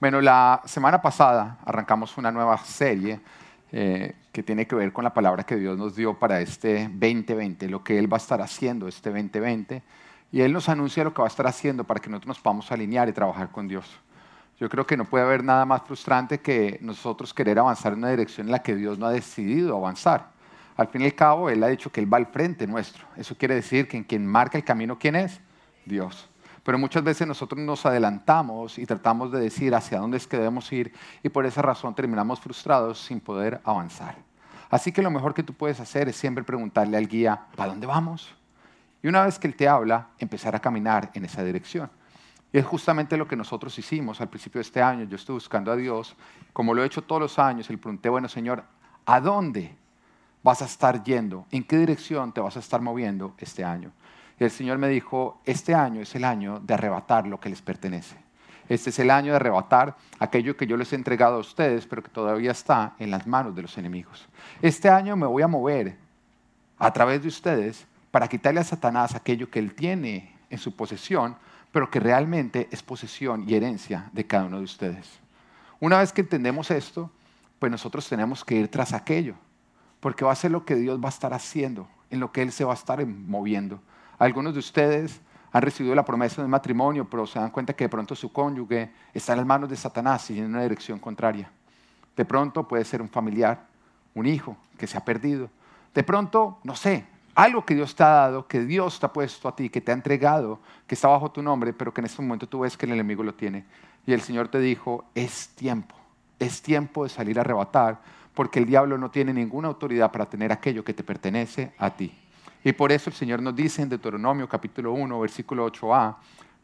Bueno, la semana pasada arrancamos una nueva serie eh, que tiene que ver con la palabra que Dios nos dio para este 2020, lo que Él va a estar haciendo este 2020. Y Él nos anuncia lo que va a estar haciendo para que nosotros nos podamos alinear y trabajar con Dios. Yo creo que no puede haber nada más frustrante que nosotros querer avanzar en una dirección en la que Dios no ha decidido avanzar. Al fin y al cabo, Él ha dicho que Él va al frente nuestro. Eso quiere decir que quien marca el camino, ¿quién es? Dios. Pero muchas veces nosotros nos adelantamos y tratamos de decir hacia dónde es que debemos ir y por esa razón terminamos frustrados sin poder avanzar. Así que lo mejor que tú puedes hacer es siempre preguntarle al guía, ¿para dónde vamos? Y una vez que él te habla, empezar a caminar en esa dirección. Y es justamente lo que nosotros hicimos al principio de este año. Yo estuve buscando a Dios, como lo he hecho todos los años, y le pregunté, bueno Señor, ¿a dónde vas a estar yendo? ¿En qué dirección te vas a estar moviendo este año? Y el Señor me dijo, este año es el año de arrebatar lo que les pertenece. Este es el año de arrebatar aquello que yo les he entregado a ustedes, pero que todavía está en las manos de los enemigos. Este año me voy a mover a través de ustedes para quitarle a Satanás aquello que él tiene en su posesión, pero que realmente es posesión y herencia de cada uno de ustedes. Una vez que entendemos esto, pues nosotros tenemos que ir tras aquello, porque va a ser lo que Dios va a estar haciendo, en lo que Él se va a estar moviendo. Algunos de ustedes han recibido la promesa de un matrimonio, pero se dan cuenta que de pronto su cónyuge está en las manos de Satanás y en una dirección contraria. De pronto puede ser un familiar, un hijo que se ha perdido. De pronto, no sé, algo que Dios te ha dado, que Dios te ha puesto a ti, que te ha entregado, que está bajo tu nombre, pero que en este momento tú ves que el enemigo lo tiene. Y el Señor te dijo, es tiempo, es tiempo de salir a arrebatar, porque el diablo no tiene ninguna autoridad para tener aquello que te pertenece a ti. Y por eso el Señor nos dice en Deuteronomio capítulo 1, versículo 8a,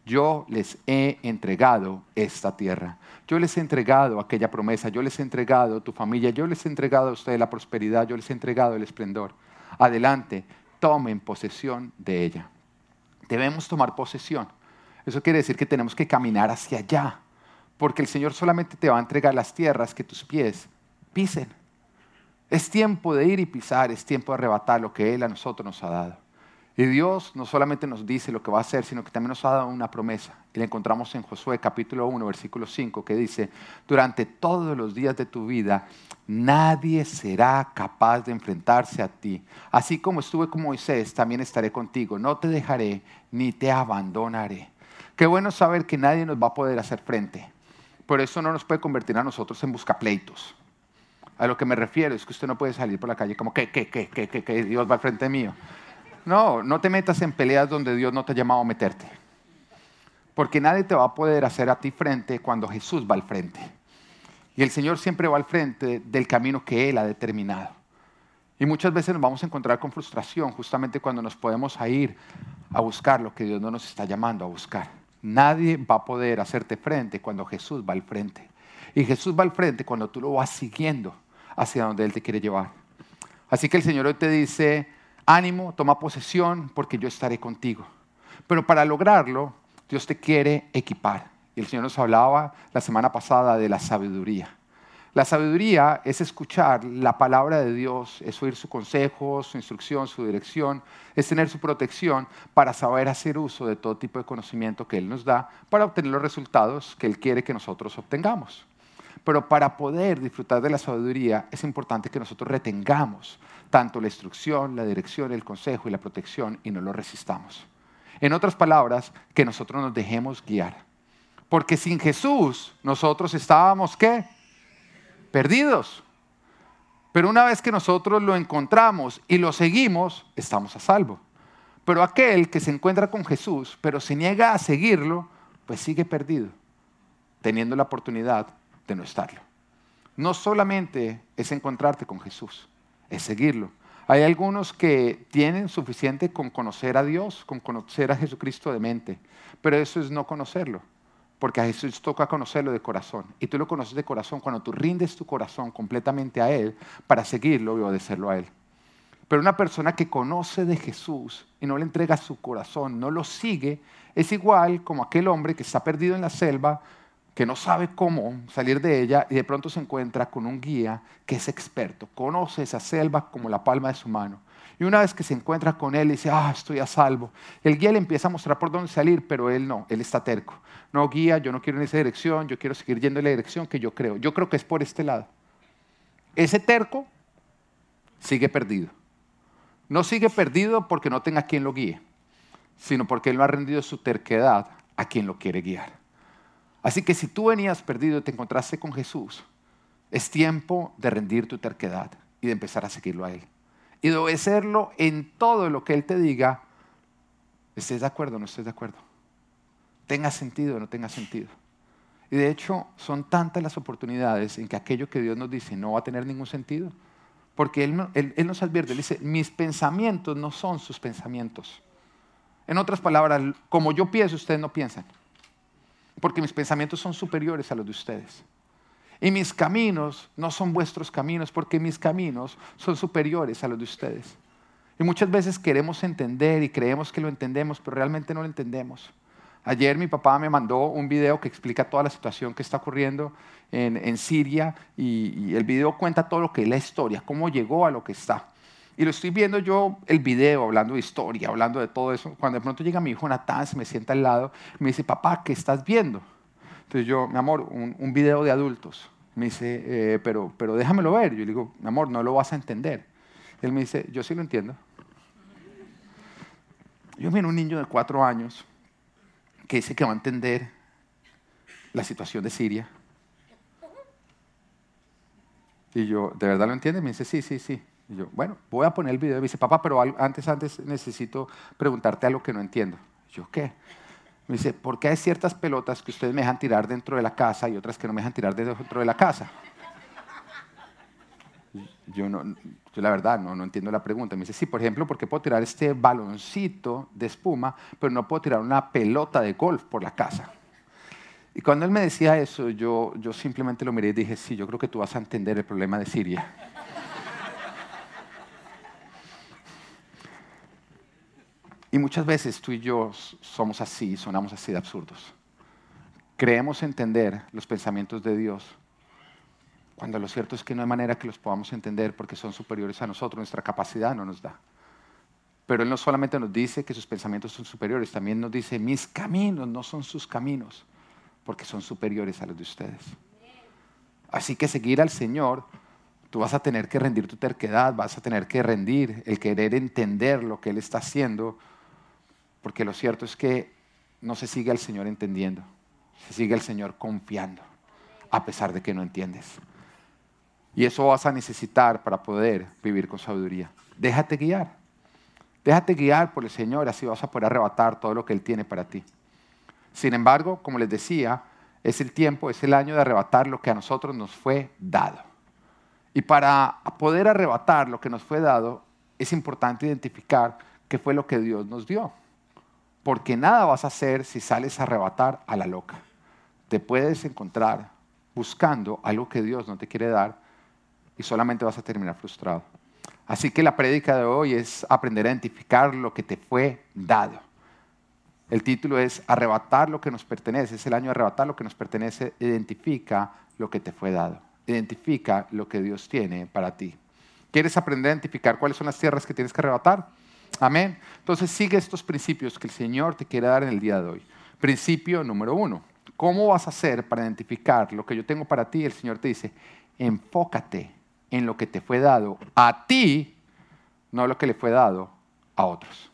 yo les he entregado esta tierra. Yo les he entregado aquella promesa, yo les he entregado tu familia, yo les he entregado a ustedes la prosperidad, yo les he entregado el esplendor. Adelante, tomen posesión de ella. Debemos tomar posesión. Eso quiere decir que tenemos que caminar hacia allá, porque el Señor solamente te va a entregar las tierras que tus pies pisen. Es tiempo de ir y pisar, es tiempo de arrebatar lo que Él a nosotros nos ha dado. Y Dios no solamente nos dice lo que va a hacer, sino que también nos ha dado una promesa. Y la encontramos en Josué capítulo 1, versículo 5, que dice, durante todos los días de tu vida, nadie será capaz de enfrentarse a ti. Así como estuve con Moisés, también estaré contigo. No te dejaré ni te abandonaré. Qué bueno saber que nadie nos va a poder hacer frente. Por eso no nos puede convertir a nosotros en buscapleitos. A lo que me refiero es que usted no puede salir por la calle como que, que, que, que, que, Dios va al frente mío. No, no te metas en peleas donde Dios no te ha llamado a meterte. Porque nadie te va a poder hacer a ti frente cuando Jesús va al frente. Y el Señor siempre va al frente del camino que Él ha determinado. Y muchas veces nos vamos a encontrar con frustración justamente cuando nos podemos ir a buscar lo que Dios no nos está llamando a buscar. Nadie va a poder hacerte frente cuando Jesús va al frente. Y Jesús va al frente cuando tú lo vas siguiendo hacia donde Él te quiere llevar. Así que el Señor hoy te dice, ánimo, toma posesión, porque yo estaré contigo. Pero para lograrlo, Dios te quiere equipar. Y el Señor nos hablaba la semana pasada de la sabiduría. La sabiduría es escuchar la palabra de Dios, es oír su consejo, su instrucción, su dirección, es tener su protección para saber hacer uso de todo tipo de conocimiento que Él nos da para obtener los resultados que Él quiere que nosotros obtengamos. Pero para poder disfrutar de la sabiduría es importante que nosotros retengamos tanto la instrucción, la dirección, el consejo y la protección y no lo resistamos. En otras palabras, que nosotros nos dejemos guiar. Porque sin Jesús nosotros estábamos qué? Perdidos. Pero una vez que nosotros lo encontramos y lo seguimos, estamos a salvo. Pero aquel que se encuentra con Jesús, pero se niega a seguirlo, pues sigue perdido, teniendo la oportunidad de no estarlo. No solamente es encontrarte con Jesús, es seguirlo. Hay algunos que tienen suficiente con conocer a Dios, con conocer a Jesucristo de mente, pero eso es no conocerlo, porque a Jesús toca conocerlo de corazón. Y tú lo conoces de corazón cuando tú rindes tu corazón completamente a Él para seguirlo y obedecerlo a Él. Pero una persona que conoce de Jesús y no le entrega su corazón, no lo sigue, es igual como aquel hombre que está perdido en la selva, que no sabe cómo salir de ella y de pronto se encuentra con un guía que es experto, conoce esa selva como la palma de su mano Y una vez que se encuentra con él, dice, ah, estoy a salvo. El guía le empieza a mostrar por dónde salir, pero él no, él está terco. No, guía, yo no quiero en esa dirección, yo quiero seguir yendo en la dirección que yo creo. Yo creo que es por este lado. Ese terco sigue perdido. No sigue perdido porque no tenga quien lo guíe, sino porque él no ha rendido su terquedad a quien lo quiere guiar. Así que si tú venías perdido y te encontraste con Jesús, es tiempo de rendir tu terquedad y de empezar a seguirlo a Él. Y de obedecerlo en todo lo que Él te diga, estés de acuerdo o no estés de acuerdo. Tenga sentido o no tenga sentido. Y de hecho, son tantas las oportunidades en que aquello que Dios nos dice no va a tener ningún sentido. Porque Él, él, nos advierte, Él dice, mis pensamientos no son sus pensamientos. En otras palabras, como yo pienso, ustedes no piensan. Porque mis pensamientos son superiores a los de ustedes. Y mis caminos no son vuestros caminos, porque mis caminos son superiores a los de ustedes. Y muchas veces queremos entender y creemos que lo entendemos, pero realmente no lo entendemos. Ayer mi papá me mandó un video que explica toda la situación que está ocurriendo en, Siria y, y, el video cuenta todo lo que es la historia, cómo llegó a lo que está. Y lo estoy viendo yo, el video, hablando de historia, hablando de todo eso. Cuando de pronto llega mi hijo Natán, se me sienta al lado, me dice, papá, ¿qué estás viendo? Entonces yo, mi amor, un, video de adultos. Me dice, eh, pero, pero déjamelo ver. Yo le digo, mi amor, no lo vas a entender. Él me dice, yo sí lo entiendo. Yo miro un niño de cuatro años que dice que va a entender la situación de Siria. Y yo, ¿de verdad lo entiende? Me dice, sí, sí, sí. Y yo, bueno, voy a poner el video. Me dice, papá, pero antes, antes necesito preguntarte algo que no entiendo. yo, ¿qué? Me dice, ¿por qué hay ciertas pelotas que ustedes me dejan tirar dentro de la casa y otras que no me dejan tirar dentro de la casa? Yo, no, yo la verdad no, no entiendo la pregunta. Me dice, sí, por ejemplo, ¿por qué puedo tirar este baloncito de espuma, pero no puedo tirar una pelota de golf por la casa? Y cuando él me decía eso, yo, yo simplemente lo miré y dije, sí, yo creo que tú vas a entender el problema de Siria. Y muchas veces tú y yo somos así, sonamos así de absurdos. Creemos entender los pensamientos de Dios, cuando lo cierto es que no hay manera que los podamos entender porque son superiores a nosotros, nuestra capacidad no nos da. Pero Él no solamente nos dice que sus pensamientos son superiores, también nos dice, mis caminos no son sus caminos, porque son superiores a los de ustedes. Así que seguir al Señor, tú vas a tener que rendir tu terquedad, vas a tener que rendir el querer entender lo que Él está haciendo porque lo cierto es que no se sigue al Señor entendiendo, se sigue al Señor confiando, a pesar de que no entiendes. Y eso vas a necesitar para poder vivir con sabiduría. Déjate guiar. Déjate guiar por el Señor, así vas a poder arrebatar todo lo que Él tiene para ti. Sin embargo, como les decía, es el tiempo, es el año de arrebatar lo que a nosotros nos fue dado. Y para poder arrebatar lo que nos fue dado, es importante identificar qué fue lo que Dios nos dio porque nada vas a hacer si sales a arrebatar a la loca. Te puedes encontrar buscando algo que Dios no te quiere dar y solamente vas a terminar frustrado. Así que la prédica de hoy es aprender a identificar lo que te fue dado. El título es Arrebatar lo que nos pertenece. Es el año de arrebatar lo que nos pertenece. Identifica lo que te fue dado. Identifica lo que Dios tiene para ti. ¿Quieres aprender a identificar cuáles son las tierras que tienes que arrebatar? Amén. Entonces sigue estos principios que el Señor te quiere dar en el día de hoy. Principio número uno. ¿Cómo vas a hacer para identificar lo que yo tengo para ti? El Señor te dice, enfócate en lo que te fue dado a ti, no lo que le fue dado a otros.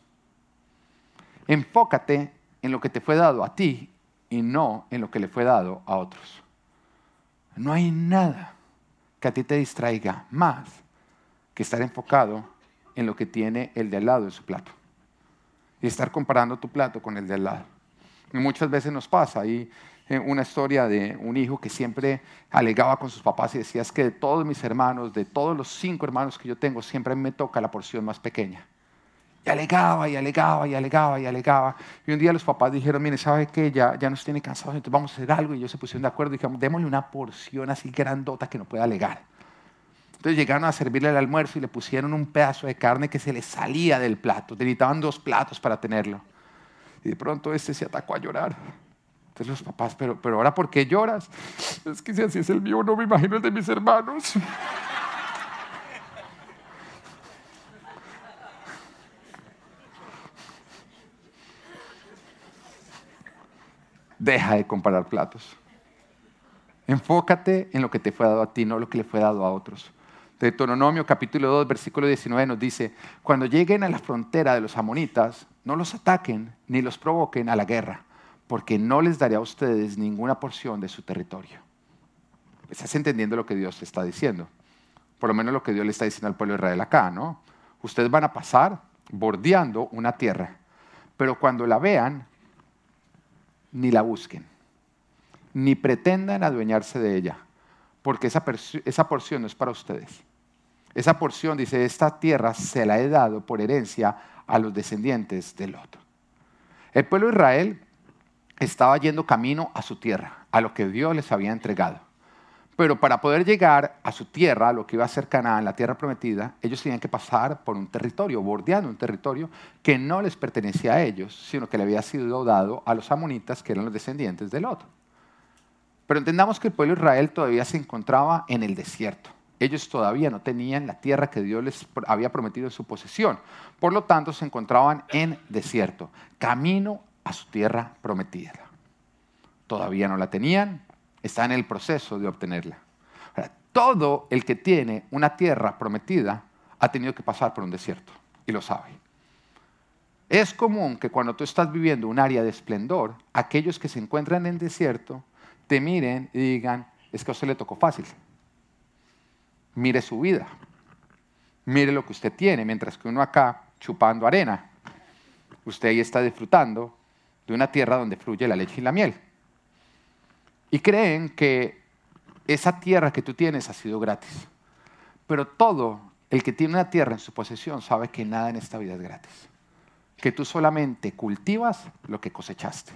Enfócate en lo que te fue dado a ti y no en lo que le fue dado a otros. No hay nada que a ti te distraiga más que estar enfocado en lo que tiene el de al lado en su plato. Y estar comparando tu plato con el de al lado. Y muchas veces nos pasa. Hay eh, una historia de un hijo que siempre alegaba con sus papás y decía, es que de todos mis hermanos, de todos los cinco hermanos que yo tengo, siempre me toca la porción más pequeña. Y alegaba y alegaba y alegaba y alegaba. Y un día los papás dijeron, mire, ¿sabe qué? Ya, ya nos tiene cansados, entonces vamos a hacer algo. Y ellos se pusieron de acuerdo y dijimos, démosle una porción así grandota que no pueda alegar. Entonces llegaron a servirle el almuerzo y le pusieron un pedazo de carne que se le salía del plato. Necesitaban dos platos para tenerlo. Y de pronto este se atacó a llorar. Entonces los papás, pero, pero ahora ¿por qué lloras? Es que si así es el mío, no me imagino el de mis hermanos. Deja de comparar platos. Enfócate en lo que te fue dado a ti, no lo que le fue dado a otros. Deuteronomio capítulo 2, versículo 19 nos dice, cuando lleguen a la frontera de los amonitas, no los ataquen ni los provoquen a la guerra, porque no les daré a ustedes ninguna porción de su territorio. ¿Estás entendiendo lo que Dios está diciendo? Por lo menos lo que Dios le está diciendo al pueblo de Israel acá, ¿no? Ustedes van a pasar bordeando una tierra, pero cuando la vean, ni la busquen, ni pretendan adueñarse de ella, porque esa, esa porción no es para ustedes. Esa porción, dice, esta tierra se la he dado por herencia a los descendientes del otro. El pueblo de Israel estaba yendo camino a su tierra, a lo que Dios les había entregado. Pero para poder llegar a su tierra, a lo que iba a ser Canaán, la tierra prometida, ellos tenían que pasar por un territorio, bordeando un territorio que no les pertenecía a ellos, sino que le había sido dado a los amonitas, que eran los descendientes del otro. Pero entendamos que el pueblo de Israel todavía se encontraba en el desierto. Ellos todavía no tenían la tierra que Dios les había prometido en su posesión. Por lo tanto, se encontraban en desierto, camino a su tierra prometida. Todavía no la tenían, está en el proceso de obtenerla. todo el que tiene una tierra prometida ha tenido que pasar por un desierto y lo sabe. Es común que cuando tú estás viviendo un área de esplendor, aquellos que se encuentran en desierto te miren y digan, es que a usted le tocó fácil. Mire su vida. Mire lo que usted tiene, mientras que uno acá chupando arena. Usted ahí está disfrutando de una tierra donde fluye la leche y la miel. Y creen que esa tierra que tú tienes ha sido gratis. Pero todo el que tiene una tierra en su posesión sabe que nada en esta vida es gratis. Que tú solamente cultivas lo que cosechaste.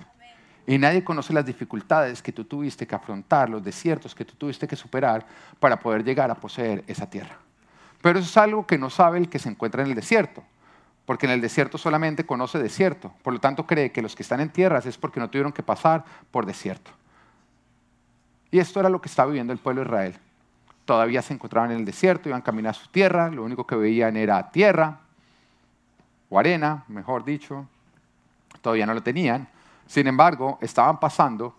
Y nadie conoce las dificultades que tú tuviste que afrontar, los desiertos que tú tuviste que superar para poder llegar a poseer esa tierra. Pero eso es algo que no sabe el que se encuentra en el desierto, porque en el desierto solamente conoce desierto. Por lo tanto, cree que los que están en tierras es porque no tuvieron que pasar por desierto. Y esto era lo que estaba viviendo el pueblo de Israel. Todavía se encontraban en el desierto, iban caminar a su tierra, lo único que veían era tierra o arena, mejor dicho. Todavía no lo tenían. Sin embargo, estaban pasando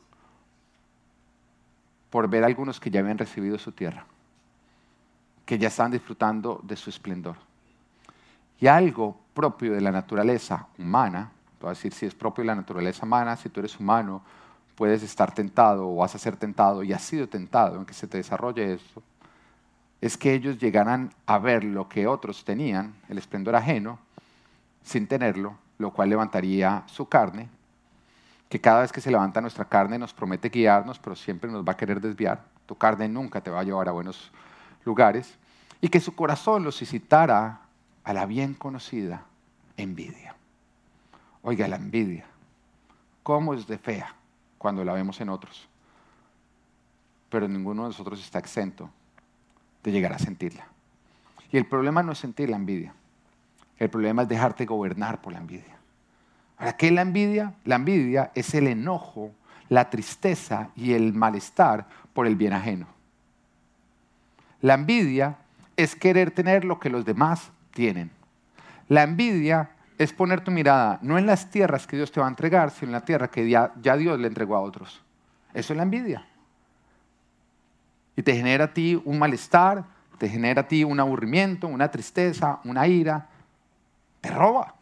por ver a algunos que ya habían recibido su tierra, que ya estaban disfrutando de su esplendor. Y algo propio de la naturaleza humana, voy decir si es propio de la naturaleza humana, si tú eres humano, puedes estar tentado o vas a ser tentado y has sido tentado en que se te desarrolle eso, es que ellos llegaran a ver lo que otros tenían, el esplendor ajeno, sin tenerlo, lo cual levantaría su carne que cada vez que se levanta nuestra carne nos promete guiarnos, pero siempre nos va a querer desviar. Tu carne nunca te va a llevar a buenos lugares. Y que su corazón los incitara a la bien conocida envidia. Oiga, la envidia, ¿cómo es de fea cuando la vemos en otros? Pero ninguno de nosotros está exento de llegar a sentirla. Y el problema no es sentir la envidia. El problema es dejarte gobernar por la envidia. ¿Para qué la envidia? La envidia es el enojo, la tristeza y el malestar por el bien ajeno. La envidia es querer tener lo que los demás tienen. La envidia es poner tu mirada no en las tierras que Dios te va a entregar, sino en la tierra que ya, Dios le entregó a otros. Eso es la envidia. Y te genera a ti un malestar, te genera a ti un aburrimiento, una tristeza, una ira. Te roba.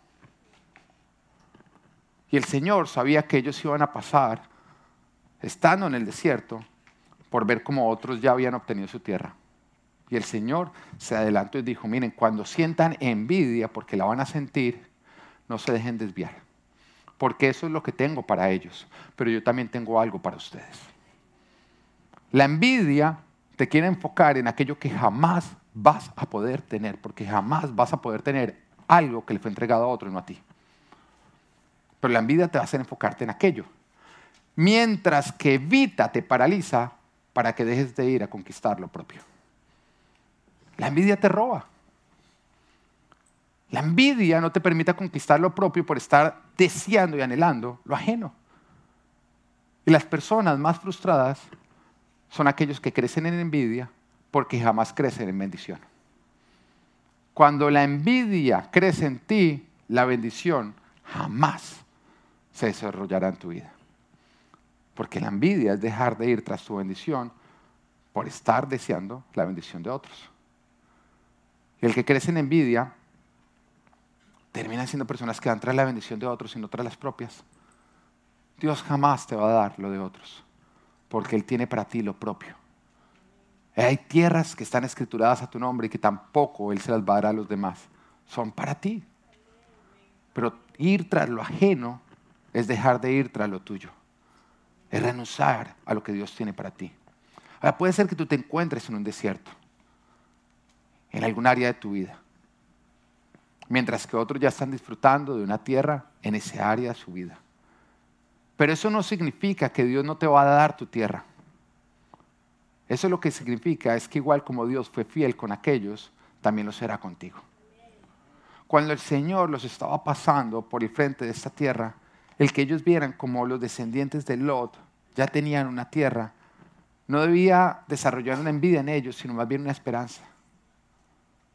Y el Señor sabía que ellos iban a pasar, estando en el desierto, por ver cómo otros ya habían obtenido su tierra. Y el Señor se adelantó y dijo, miren, cuando sientan envidia, porque la van a sentir, no se dejen desviar. Porque eso es lo que tengo para ellos. Pero yo también tengo algo para ustedes. La envidia te quiere enfocar en aquello que jamás vas a poder tener, porque jamás vas a poder tener algo que le fue entregado a otro y no a ti. Pero la envidia te va a hacer enfocarte en aquello. Mientras que evita te paraliza para que dejes de ir a conquistar lo propio. La envidia te roba. La envidia no te permite conquistar lo propio por estar deseando y anhelando lo ajeno. Y las personas más frustradas son aquellos que crecen en envidia porque jamás crecen en bendición. Cuando la envidia crece en ti, la bendición jamás se desarrollará en tu vida. Porque la envidia es dejar de ir tras tu bendición por estar deseando la bendición de otros. Y el que crece en envidia termina siendo personas que dan tras la bendición de otros y no tras las propias. Dios jamás te va a dar lo de otros, porque Él tiene para ti lo propio. Hay tierras que están escrituradas a tu nombre y que tampoco Él se las va a dar a los demás. Son para ti. Pero ir tras lo ajeno es dejar de ir tras lo tuyo. Es renunciar a lo que Dios tiene para ti. Ahora puede ser que tú te encuentres en un desierto, en algún área de tu vida, mientras que otros ya están disfrutando de una tierra en ese área de su vida. Pero eso no significa que Dios no te va a dar tu tierra. Eso lo que significa es que igual como Dios fue fiel con aquellos, también lo será contigo. Cuando el Señor los estaba pasando por el frente de esta tierra, el que ellos vieran como los descendientes de Lot ya tenían una tierra, no debía desarrollar una envidia en ellos, sino más bien una esperanza.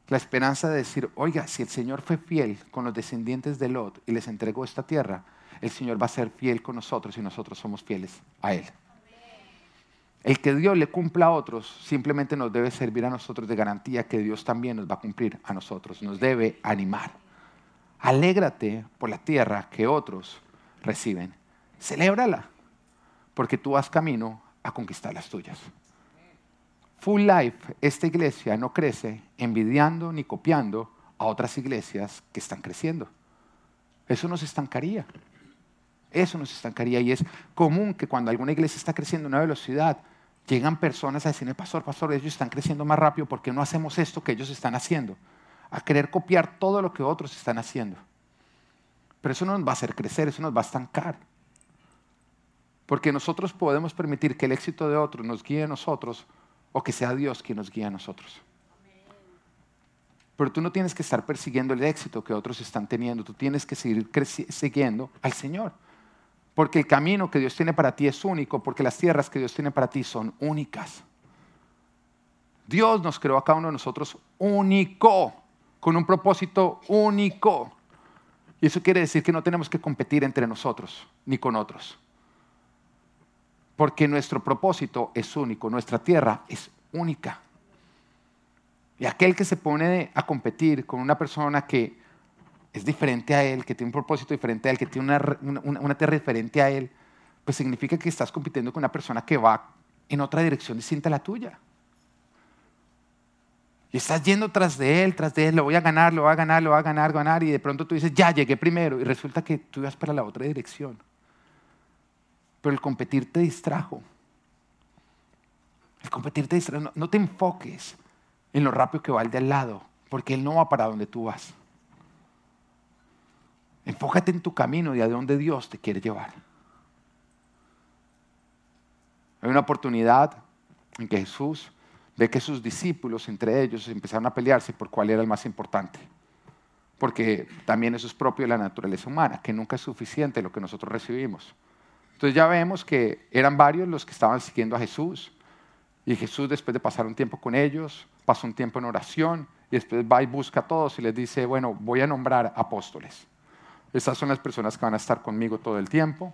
La esperanza de decir, oiga, si el Señor fue fiel con los descendientes de Lot y les entregó esta tierra, el Señor va a ser fiel con nosotros y nosotros somos fieles a Él. El que Dios le cumpla a otros simplemente nos debe servir a nosotros de garantía que Dios también nos va a cumplir a nosotros, nos debe animar. Alégrate por la tierra que otros reciben. Celébrala, porque tú vas camino a conquistar las tuyas. Full Life, esta iglesia no crece envidiando ni copiando a otras iglesias que están creciendo. Eso nos estancaría. Eso nos estancaría y es común que cuando alguna iglesia está creciendo a una velocidad, llegan personas a decirme, pastor, pastor, ellos están creciendo más rápido, ¿por qué no hacemos esto que ellos están haciendo? A querer copiar todo lo que otros están haciendo. Pero eso no nos va a hacer crecer, eso nos va a estancar. Porque nosotros podemos permitir que el éxito de otros nos guíe a nosotros o que sea Dios quien nos guíe a nosotros. Pero tú no tienes que estar persiguiendo el éxito que otros están teniendo, tú tienes que seguir siguiendo al Señor. Porque el camino que Dios tiene para ti es único, porque las tierras que Dios tiene para ti son únicas. Dios nos creó a cada uno de nosotros único, con un propósito único. Y eso quiere decir que no tenemos que competir entre nosotros ni con otros. Porque nuestro propósito es único, nuestra tierra es única. Y aquel que se pone a competir con una persona que es diferente a él, que tiene un propósito diferente a él, que tiene una, tierra diferente a él, pues significa que estás compitiendo con una persona que va en otra dirección distinta a la tuya. Y estás yendo tras de él, tras de él, lo voy a ganar, lo voy a ganar, lo voy a ganar, ganar, y de pronto tú dices, ya llegué primero, y resulta que tú ibas para la otra dirección. Pero el competir te distrajo. El competir te distrajo. No, te enfoques en lo rápido que va el de al lado, porque él no va para donde tú vas. Enfócate en tu camino y a dónde Dios te quiere llevar. Hay una oportunidad en que Jesús ve que sus discípulos, entre ellos, empezaron a pelearse por cuál era el más importante. Porque también eso es propio de la naturaleza humana, que nunca es suficiente lo que nosotros recibimos. Entonces ya vemos que eran varios los que estaban siguiendo a Jesús. Y Jesús, después de pasar un tiempo con ellos, pasó un tiempo en oración y después va y busca a todos y les dice, bueno, voy a nombrar apóstoles. Esas son las personas que van a estar conmigo todo el tiempo.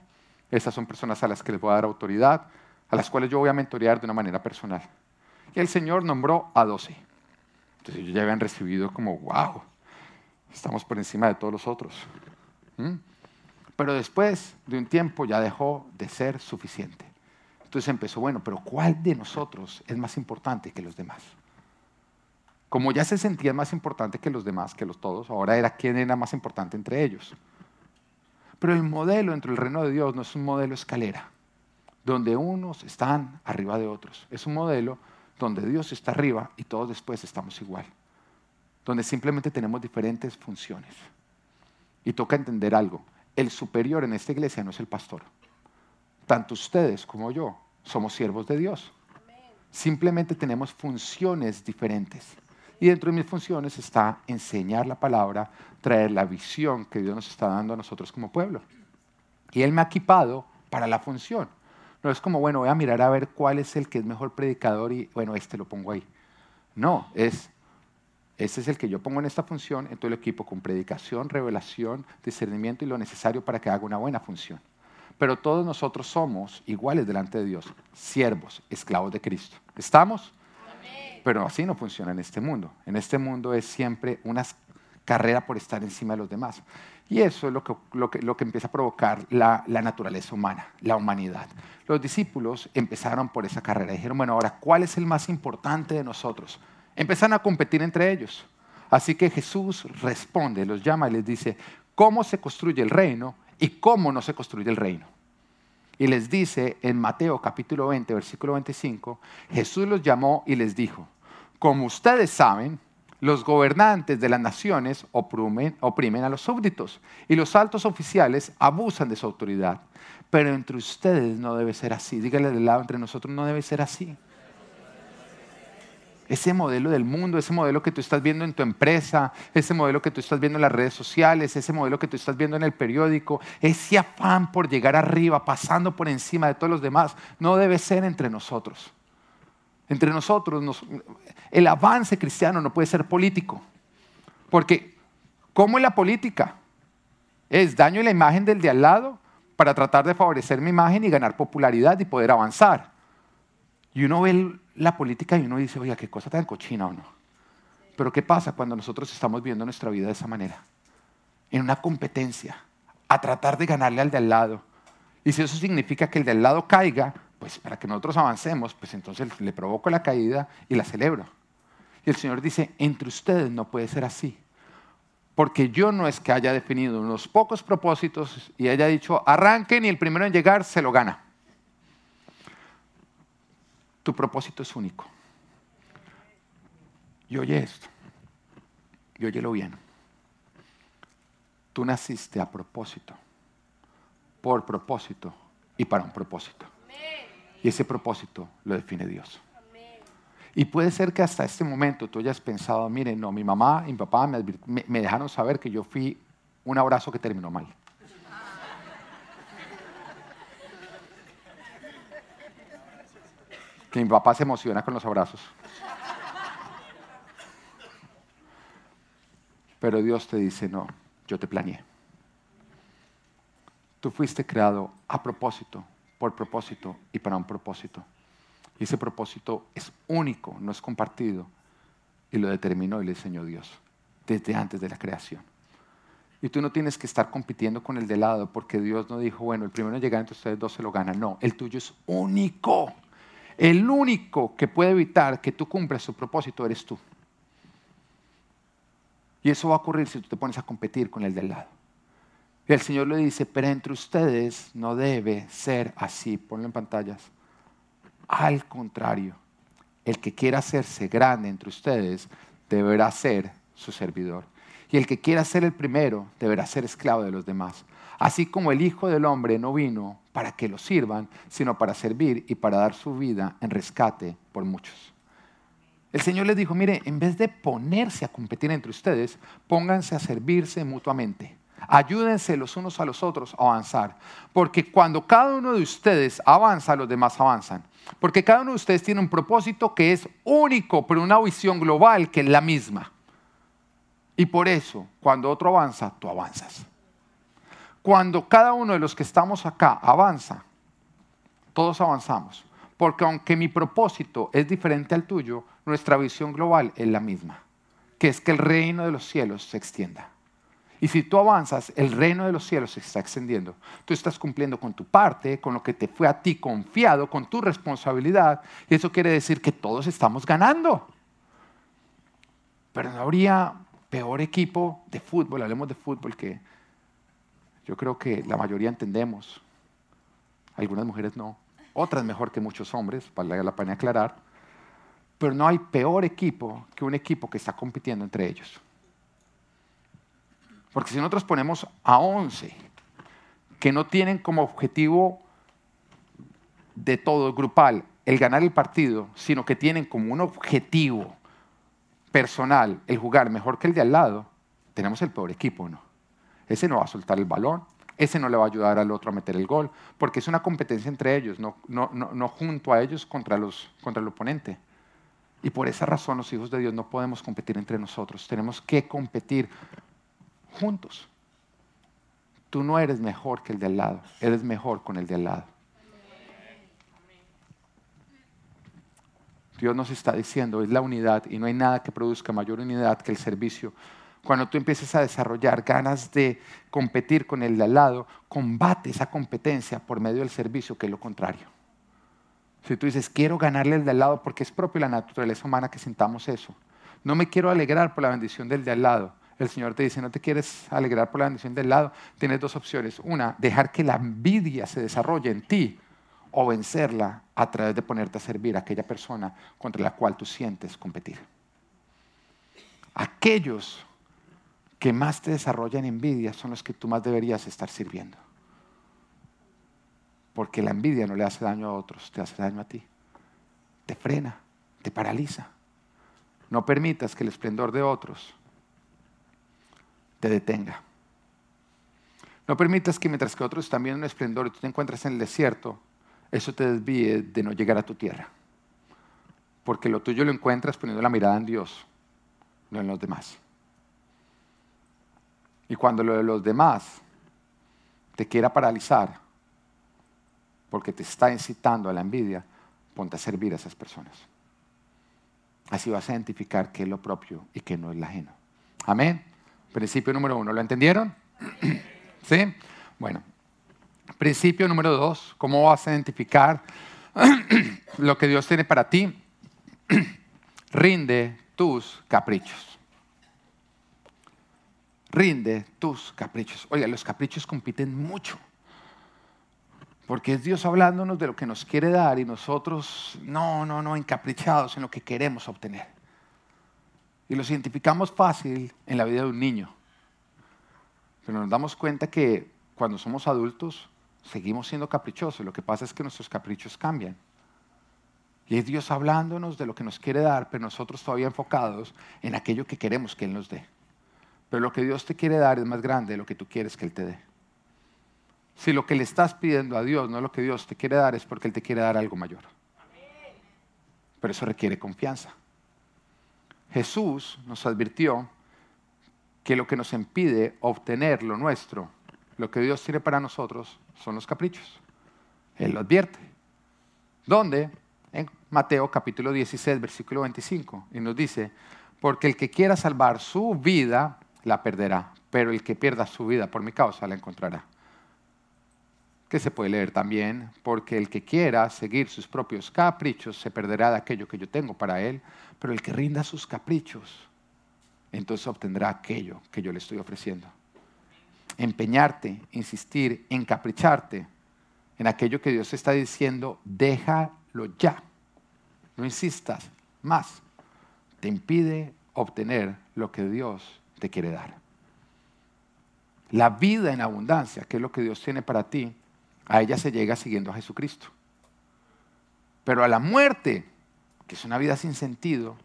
Esas son personas a las que les voy a dar autoridad, a las cuales yo voy a mentorear de una manera personal. El Señor nombró a doce. Entonces ellos ya habían recibido como, wow, estamos por encima de todos los otros. ¿Mm? Pero después de un tiempo ya dejó de ser suficiente. Entonces empezó, bueno, pero ¿cuál de nosotros es más importante que los demás? Como ya se sentía más importante que los demás, que los todos, ahora era quién era más importante entre ellos. Pero el modelo entre el reino de Dios no es un modelo escalera, donde unos están arriba de otros. Es un modelo donde Dios está arriba y todos después estamos igual. Donde simplemente tenemos diferentes funciones. Y toca entender algo. El superior en esta iglesia no es el pastor. Tanto ustedes como yo somos siervos de Dios. Simplemente tenemos funciones diferentes. Y dentro de mis funciones está enseñar la palabra, traer la visión que Dios nos está dando a nosotros como pueblo. Y Él me ha equipado para la función. No es como, bueno, voy a mirar a ver cuál es el que es mejor predicador y, bueno, este lo pongo ahí. No, es, ese es el que yo pongo en esta función, entonces lo equipo con predicación, revelación, discernimiento y lo necesario para que haga una buena función. pero todos nosotros somos iguales delante de Dios, siervos, esclavos de Cristo. ¿Estamos? Pero así no funciona en este mundo. En este mundo es siempre una carrera por estar encima de los demás. Y eso es lo que, lo que, lo que empieza a provocar la, la, naturaleza humana, la humanidad. Los discípulos empezaron por esa carrera. Dijeron, bueno, ahora, ¿cuál es el más importante de nosotros? Empezaron a competir entre ellos. Así que Jesús responde, los llama y les dice, ¿cómo se construye el reino y cómo no se construye el reino? Y les dice en Mateo capítulo 20, versículo 25, Jesús los llamó y les dijo, como ustedes saben, los gobernantes de las naciones oprimen, a los súbditos y los altos oficiales abusan de su autoridad. Pero entre ustedes no debe ser así. Dígale del lado, entre nosotros no debe ser así. Ese modelo del mundo, ese modelo que tú estás viendo en tu empresa, ese modelo que tú estás viendo en las redes sociales, ese modelo que tú estás viendo en el periódico, ese afán por llegar arriba, pasando por encima de todos los demás, no debe ser entre nosotros. Entre nosotros, el avance cristiano no puede ser político. Porque, ¿cómo es la política? Es daño en la imagen del de al lado para tratar de favorecer mi imagen y ganar popularidad y poder avanzar. Y uno ve la política y uno dice, oye, qué cosa tan cochina o no. Pero ¿qué pasa cuando nosotros estamos viendo nuestra vida de esa manera? En una competencia, a tratar de ganarle al de al lado. Y si eso significa que el de al lado caiga, pues para que nosotros avancemos, pues entonces le provoco la caída y la celebro. Y el Señor dice, entre ustedes no puede ser así. Porque yo no es que haya definido unos pocos propósitos y haya dicho, arranquen y el primero en llegar se lo gana. Tu propósito es único. Y oye esto, y óyelo bien. Tú naciste a propósito, por propósito y para un propósito. Y ese propósito lo define Dios. Y puede ser que hasta este momento tú hayas pensado, miren, no, mi mamá y mi papá me, me dejaron saber que yo fui un abrazo que terminó mal. que mi papá se emociona con los abrazos. Pero Dios te dice, no, yo te planeé. Tú fuiste creado a propósito, por propósito y para un propósito. Y ese propósito es único, no es compartido. Y lo determinó y le enseñó Dios desde antes de la creación. Y tú no tienes que estar compitiendo con el de lado porque Dios no dijo, bueno, el primero en llegar entre ustedes dos se lo gana. No, el tuyo es único. El único que puede evitar que tú cumplas su propósito eres tú. Y eso va a ocurrir si tú te pones a competir con el del lado. Y el Señor le dice, pero entre ustedes no debe ser así. Ponlo en pantallas. Al contrario, el que quiera hacerse grande entre ustedes deberá ser su servidor. Y el que quiera ser el primero deberá ser esclavo de los demás. Así como el Hijo del Hombre no vino para que lo sirvan, sino para servir y para dar su vida en rescate por muchos. El Señor les dijo, mire, en vez de ponerse a competir entre ustedes, pónganse a servirse mutuamente. Ayúdense los unos a los otros a avanzar. Porque cuando cada uno de ustedes avanza, los demás avanzan. Porque cada uno de ustedes tiene un propósito que es único, pero una visión global que es la misma. Y por eso, cuando otro avanza, tú avanzas. Cuando cada uno de los que estamos acá avanza, todos avanzamos. Porque aunque mi propósito es diferente al tuyo, nuestra visión global es la misma, que es que el reino de los cielos se extienda. Y si tú avanzas, el reino de los cielos se está extendiendo. Tú estás cumpliendo con tu parte, con lo que te fue a ti confiado, con tu responsabilidad. Y eso quiere decir que todos estamos ganando. Pero no habría peor equipo de fútbol, hablemos de fútbol, que yo creo que la mayoría entendemos, algunas mujeres no, otras mejor que muchos hombres, para la pena aclarar, pero no hay peor equipo que un equipo que está compitiendo entre ellos. Porque si nosotros ponemos a 11 que no tienen como objetivo de todo grupal el ganar el partido, sino que tienen como un objetivo personal el jugar mejor que el de al lado, tenemos el peor equipo, ¿no? Ese no va a soltar el balón, ese no le va a ayudar al otro a meter el gol, porque es una competencia entre ellos, no, no, junto a ellos contra, los, contra el oponente. Y por esa razón los hijos de Dios no podemos competir entre nosotros, tenemos que competir juntos. Tú no eres mejor que el de al lado, eres mejor con el de al lado. Dios nos está diciendo, es la unidad y no hay nada que produzca mayor unidad que el servicio. Cuando tú empieces a desarrollar ganas de competir con el de al lado, combate esa competencia por medio del servicio, que es lo contrario. Si tú dices, quiero ganarle el de al lado porque es propio la naturaleza humana que sintamos eso. No me quiero alegrar por la bendición del de al lado. El Señor te dice, no te quieres alegrar por la bendición del lado. Tienes dos opciones. Una, dejar que la envidia se desarrolle en ti o vencerla a través de ponerte a servir a aquella persona contra la cual tú sientes competir. Aquellos que más te desarrollan envidia son los que tú más deberías estar sirviendo. Porque la envidia no le hace daño a otros, te hace daño a ti. Te frena, te paraliza. No permitas que el esplendor de otros te detenga. No permitas que mientras que otros están viendo un esplendor y tú te encuentras en el desierto, eso te desvíe de no llegar a tu tierra. Porque lo tuyo lo encuentras poniendo la mirada en Dios, no en los demás. Y cuando lo de los demás te quiera paralizar, porque te está incitando a la envidia, ponte a servir a esas personas. Así vas a identificar qué es lo propio y qué no es lo ajeno. Amén. Principio número uno, ¿lo entendieron? ¿Sí? Bueno, Principio número dos, ¿cómo vas a identificar lo que Dios tiene para ti? Rinde tus caprichos. Rinde tus caprichos. Oiga, los caprichos compiten mucho. Porque es Dios hablándonos de lo que nos quiere dar y nosotros, no, no, no, encaprichados en lo que queremos obtener. Y los identificamos fácil en la vida de un niño. Pero nos damos cuenta que cuando somos adultos seguimos siendo caprichosos. Lo que pasa es que nuestros caprichos cambian. Y es Dios hablándonos de lo que nos quiere dar, pero nosotros todavía enfocados en aquello que queremos que Él nos dé. Pero lo que Dios te quiere dar es más grande de lo que tú quieres que Él te dé. Si lo que le estás pidiendo a Dios no es lo que Dios te quiere dar, es porque Él te quiere dar algo mayor. Pero eso requiere confianza. Jesús nos advirtió que lo que nos impide obtener lo nuestro, lo que Dios tiene para nosotros, son los caprichos. Él lo advierte. ¿Dónde? En Mateo capítulo 16, versículo 25. Y nos dice, porque el que quiera salvar su vida, la perderá, pero el que pierda su vida por mi causa, la encontrará. Que se puede leer también, porque el que quiera seguir sus propios caprichos se perderá de aquello que yo tengo para él, pero el que rinda sus caprichos, entonces obtendrá aquello que yo le estoy ofreciendo empeñarte, insistir, encapricharte en aquello que Dios está diciendo, déjalo ya. No insistas más. Te impide obtener lo que Dios te quiere dar. La vida en abundancia, que es lo que Dios tiene para ti, a ella se llega siguiendo a Jesucristo. Pero a la muerte, que es una vida sin sentido,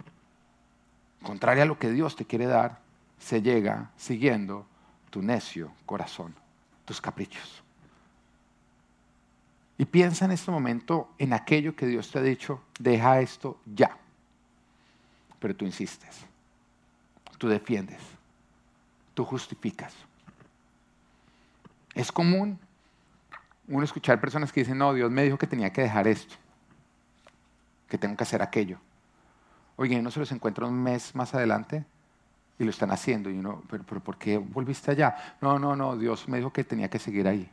contraria a lo que Dios te quiere dar, se llega siguiendo tu necio corazón, tus caprichos. Y piensa en este momento en aquello que Dios te ha dicho, deja esto ya. Pero tú insistes, tú defiendes, tú justificas. Es común uno escuchar personas que dicen, no, Dios me dijo que tenía que dejar esto, que tengo que hacer aquello. Oye, no se los encuentra un mes más adelante y lo están haciendo. Y uno, ¿pero, por qué volviste allá? No, no, no, Dios me dijo que tenía que seguir ahí.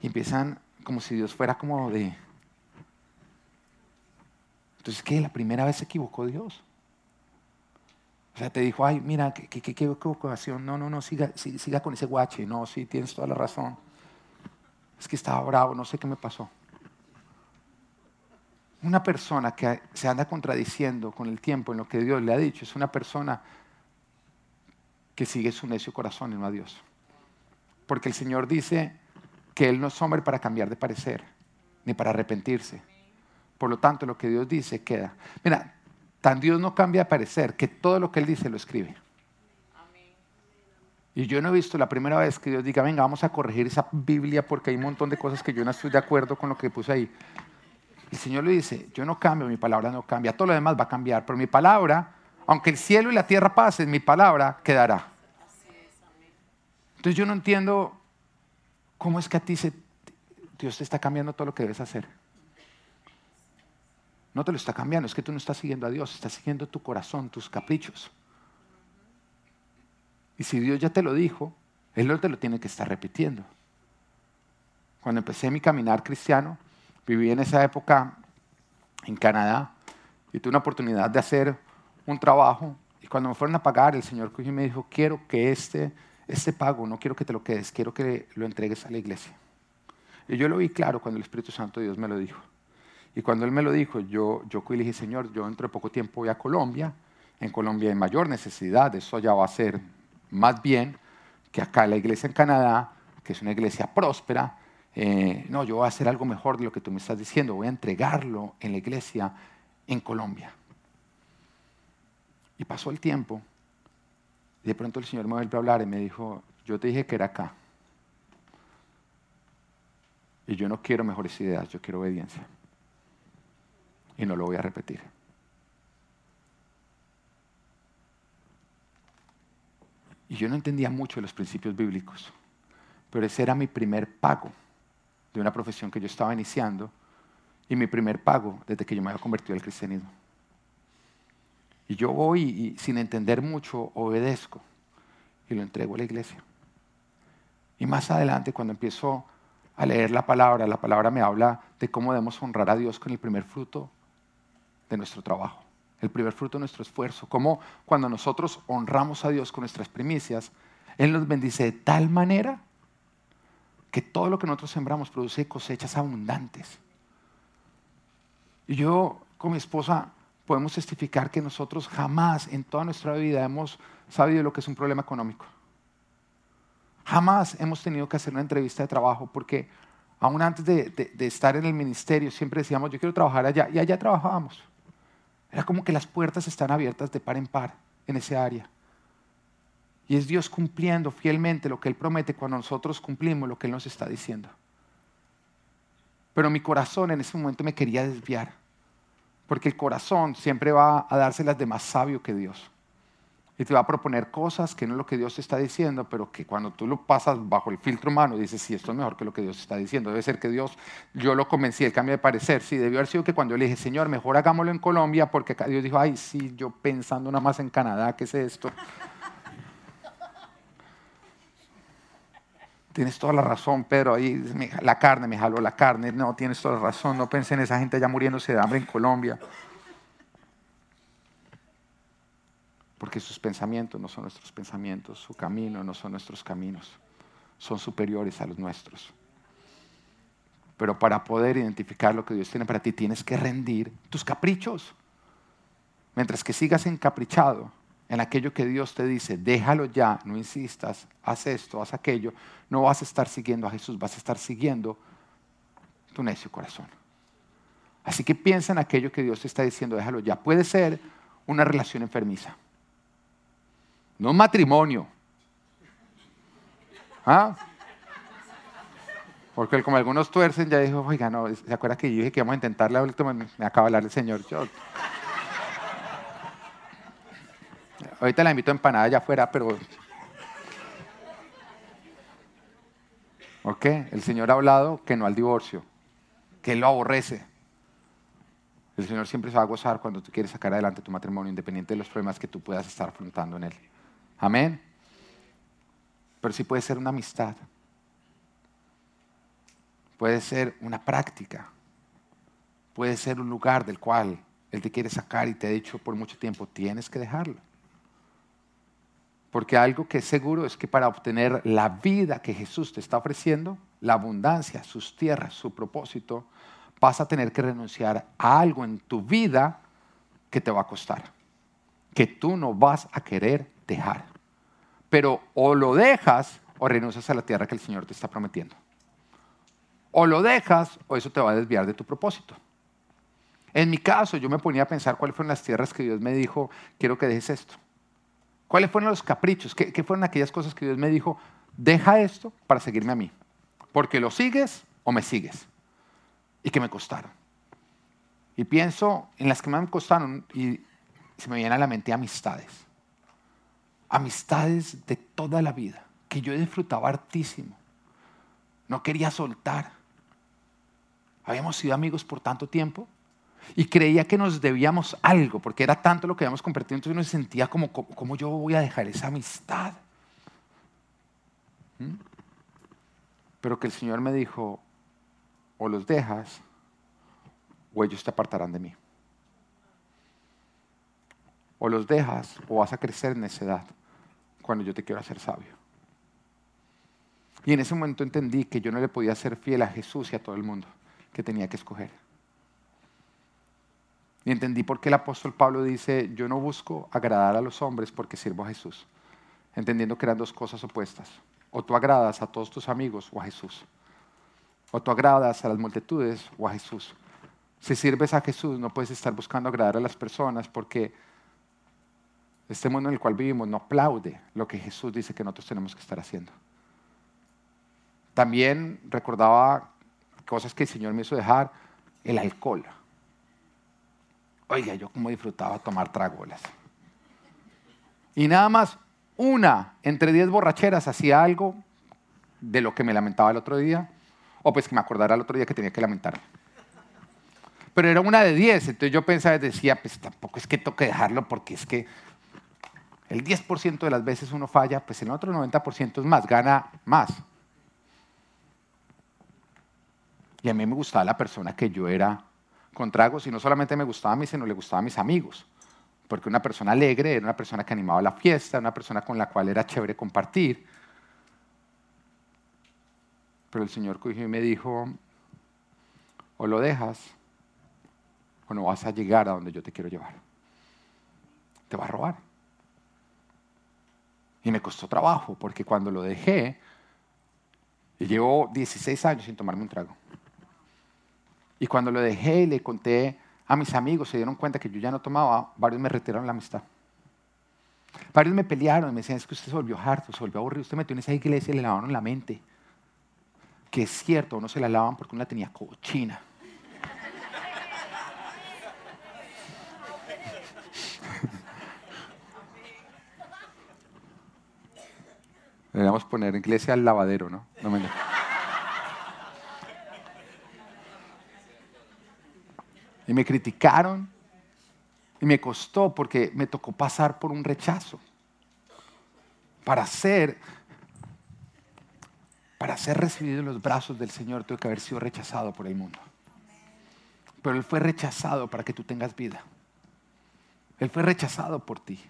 Y empiezan como si Dios fuera como de... Entonces, ¿qué? ¿La primera vez se equivocó Dios? O sea, te dijo, ay, mira, qué, equivocación. No, no, no, siga, siga con ese guache. No, sí, tienes toda la razón. Es que estaba bravo, no sé qué me pasó. Una persona que se anda contradiciendo con el tiempo en lo que Dios le ha dicho es una persona que sigue su necio corazón y no a Dios. Porque el Señor dice que Él no es hombre para cambiar de parecer, ni para arrepentirse. Por lo tanto, lo que Dios dice queda. Mira, tan Dios no cambia de parecer que todo lo que Él dice lo escribe. Y yo no he visto la primera vez que Dios diga, venga, vamos a corregir esa Biblia porque hay un montón de cosas que yo no estoy de acuerdo con lo que puse ahí. El Señor le dice, yo no cambio, mi palabra no cambia, todo lo demás va a cambiar, pero mi palabra aunque el cielo y la tierra pasen, mi palabra quedará. Entonces yo no entiendo ¿Cómo es que a ti se, Dios te está cambiando todo lo que debes hacer? No te lo está cambiando, es que tú no estás siguiendo a Dios, estás siguiendo tu corazón, tus caprichos. Y si Dios ya te lo dijo, Él no te lo tiene que estar repitiendo. Cuando empecé mi caminar cristiano, viví en esa época en Canadá y tuve una oportunidad de hacer un trabajo. Y cuando me fueron a pagar, el Señor cogió y me dijo, quiero que este, este pago, no quiero que te lo quedes, quiero que lo entregues a la iglesia. Y yo lo vi claro cuando el Espíritu Santo de Dios me lo dijo. Y cuando Él me lo dijo, yo, yo le dije, Señor, yo dentro de poco tiempo voy a Colombia. En Colombia hay mayor necesidad, eso ya va a ser más bien que acá la iglesia en Canadá, que es una iglesia próspera. Eh, no, yo voy a hacer algo mejor de lo que tú me estás diciendo, voy a entregarlo en la iglesia en Colombia. Y pasó el tiempo, de pronto el Señor me volvió a hablar y me dijo, yo te dije que era acá. Y yo no quiero mejores ideas, yo quiero obediencia y no lo voy a repetir. Y yo no entendía mucho de los principios bíblicos, pero ese era mi primer pago de una profesión que yo estaba iniciando y mi primer pago desde que yo me había convertido al cristianismo. Y yo voy y sin entender mucho obedezco y lo entrego a la iglesia. Y más adelante, cuando empiezo a leer la palabra, la palabra me habla de cómo debemos honrar a Dios con el primer fruto de nuestro trabajo, el primer fruto de nuestro esfuerzo. Como cuando nosotros honramos a Dios con nuestras primicias, Él nos bendice de tal manera que todo lo que nosotros sembramos produce cosechas abundantes. Y yo con mi esposa podemos testificar que nosotros jamás en toda nuestra vida hemos sabido lo que es un problema económico. Jamás hemos tenido que hacer una entrevista de trabajo porque aún antes de, estar en el ministerio siempre decíamos, yo quiero trabajar allá y allá trabajábamos. Era como que las puertas están abiertas de par en par en ese área. Y es Dios cumpliendo fielmente lo que Él promete cuando nosotros cumplimos lo que Él nos está diciendo. Pero mi corazón en ese momento me quería desviar, porque el corazón siempre va a dárselas de más sabio que Dios y te va a proponer cosas que no es lo que Dios está diciendo, pero que cuando tú lo pasas bajo el filtro humano, dices, sí, esto es mejor que lo que Dios está diciendo. Debe ser que Dios, yo lo convencí, el cambio de parecer. Sí, debió haber sido que cuando yo le dije, Señor, mejor hagámoslo en Colombia, porque Dios dijo, ay, sí, yo pensando nada más en Canadá, ¿qué es esto? Tienes toda la razón, Pedro. Ahí la carne, me jaló la carne. No, tienes toda la razón. No pensé en esa gente ya muriéndose de hambre en Colombia. porque sus pensamientos no son nuestros pensamientos, su camino no son nuestros caminos, son superiores a los nuestros. Pero para poder identificar lo que Dios tiene para ti, tienes que rendir tus caprichos. Mientras que sigas encaprichado en aquello que Dios te dice, déjalo ya, no insistas, haz esto, haz aquello, no vas a estar siguiendo a Jesús, vas a estar siguiendo tu necio corazón. Así que piensa en aquello que Dios te está diciendo, déjalo ya. Puede ser una relación enfermiza no un matrimonio. ¿Ah? Porque como algunos tuercen, ya dijo, oiga, no, ¿se acuerda que yo dije que íbamos a intentar la última? Me acaba de hablar el Señor. Yo... Ahorita la invito a empanada allá afuera, pero... ¿Ok? El Señor ha hablado que no al divorcio, que Él lo aborrece. El Señor siempre se va a gozar cuando tú quieres sacar adelante tu matrimonio, independiente de los problemas que tú puedas estar afrontando en él. Amén. Pero sí puede ser una amistad. Puede ser una práctica. Puede ser un lugar del cual Él te quiere sacar y te ha dicho por mucho tiempo, tienes que dejarlo. Porque algo que es seguro es que para obtener la vida que Jesús te está ofreciendo, la abundancia, sus tierras, su propósito, vas a tener que renunciar a algo en tu vida que te va a costar, que tú no vas a querer dejar. Pero o lo dejas o renuncias a la tierra que el Señor te está prometiendo. O lo dejas o eso te va a desviar de tu propósito. En mi caso, yo me ponía a pensar cuáles fueron las tierras que Dios me dijo, quiero que dejes esto. ¿Cuáles fueron los caprichos? ¿Qué, ¿Qué, fueron aquellas cosas que Dios me dijo, deja esto para seguirme a mí? Porque lo sigues o me sigues. Y que me costaron. Y pienso en las que me costaron y se me vienen a la mente amistades amistades de toda la vida que yo disfrutaba hartísimo. No quería soltar. Habíamos sido amigos por tanto tiempo y creía que nos debíamos algo, porque era tanto lo que habíamos compartido, entonces uno se sentía como, ¿cómo yo voy a dejar esa amistad? ¿Mm? Pero que el Señor me dijo, o los dejas, o ellos te apartarán de mí. O los dejas, o vas a crecer en necedad cuando yo te quiero hacer sabio. Y en ese momento entendí que yo no le podía ser fiel a Jesús y a todo el mundo, que tenía que escoger. Y entendí por qué el apóstol Pablo dice, yo no busco agradar a los hombres porque sirvo a Jesús, entendiendo que eran dos cosas opuestas. O tú agradas a todos tus amigos o a Jesús. O tú agradas a las multitudes o a Jesús. Si sirves a Jesús no puedes estar buscando agradar a las personas porque este mundo en el cual vivimos no aplaude lo que Jesús dice que nosotros tenemos que estar haciendo. También recordaba cosas que el Señor me hizo dejar, el alcohol. Oiga, yo como disfrutaba tomar tragolas. Y nada más una entre diez borracheras hacía algo de lo que me lamentaba el otro día, o pues que me acordara el otro día que tenía que lamentarme. Pero era una de diez, entonces yo pensaba y decía, pues tampoco es que toque dejarlo porque es que el 10% de las veces uno falla, pues el otro 90% es más, gana más. Y a mí me gustaba la persona que yo era con tragos y no solamente me gustaba a mí, sino le gustaba a mis amigos. Porque una persona alegre era una persona que animaba la fiesta, una persona con la cual era chévere compartir. Pero el Señor cogió y me dijo, o lo dejas o no vas a llegar a donde yo te quiero llevar. Te va a robar. Y me costó trabajo, porque cuando lo dejé, y llevo 16 años sin tomarme un trago. Y cuando lo dejé y le conté a mis amigos, se dieron cuenta que yo ya no tomaba, varios me retiraron la amistad. Varios me pelearon me decían, es que usted se volvió harto, se volvió aburrido, usted metió en esa iglesia y le lavaron la mente. Que es cierto, no se la lavan porque uno la tenía cochina. Deberíamos poner iglesia al lavadero, ¿no? no me... Y me criticaron. Y me costó porque me tocó pasar por un rechazo. Para ser, para ser recibido en los brazos del Señor, tuve que haber sido rechazado por el mundo. Pero Él fue rechazado para que tú tengas vida. Él fue rechazado por ti.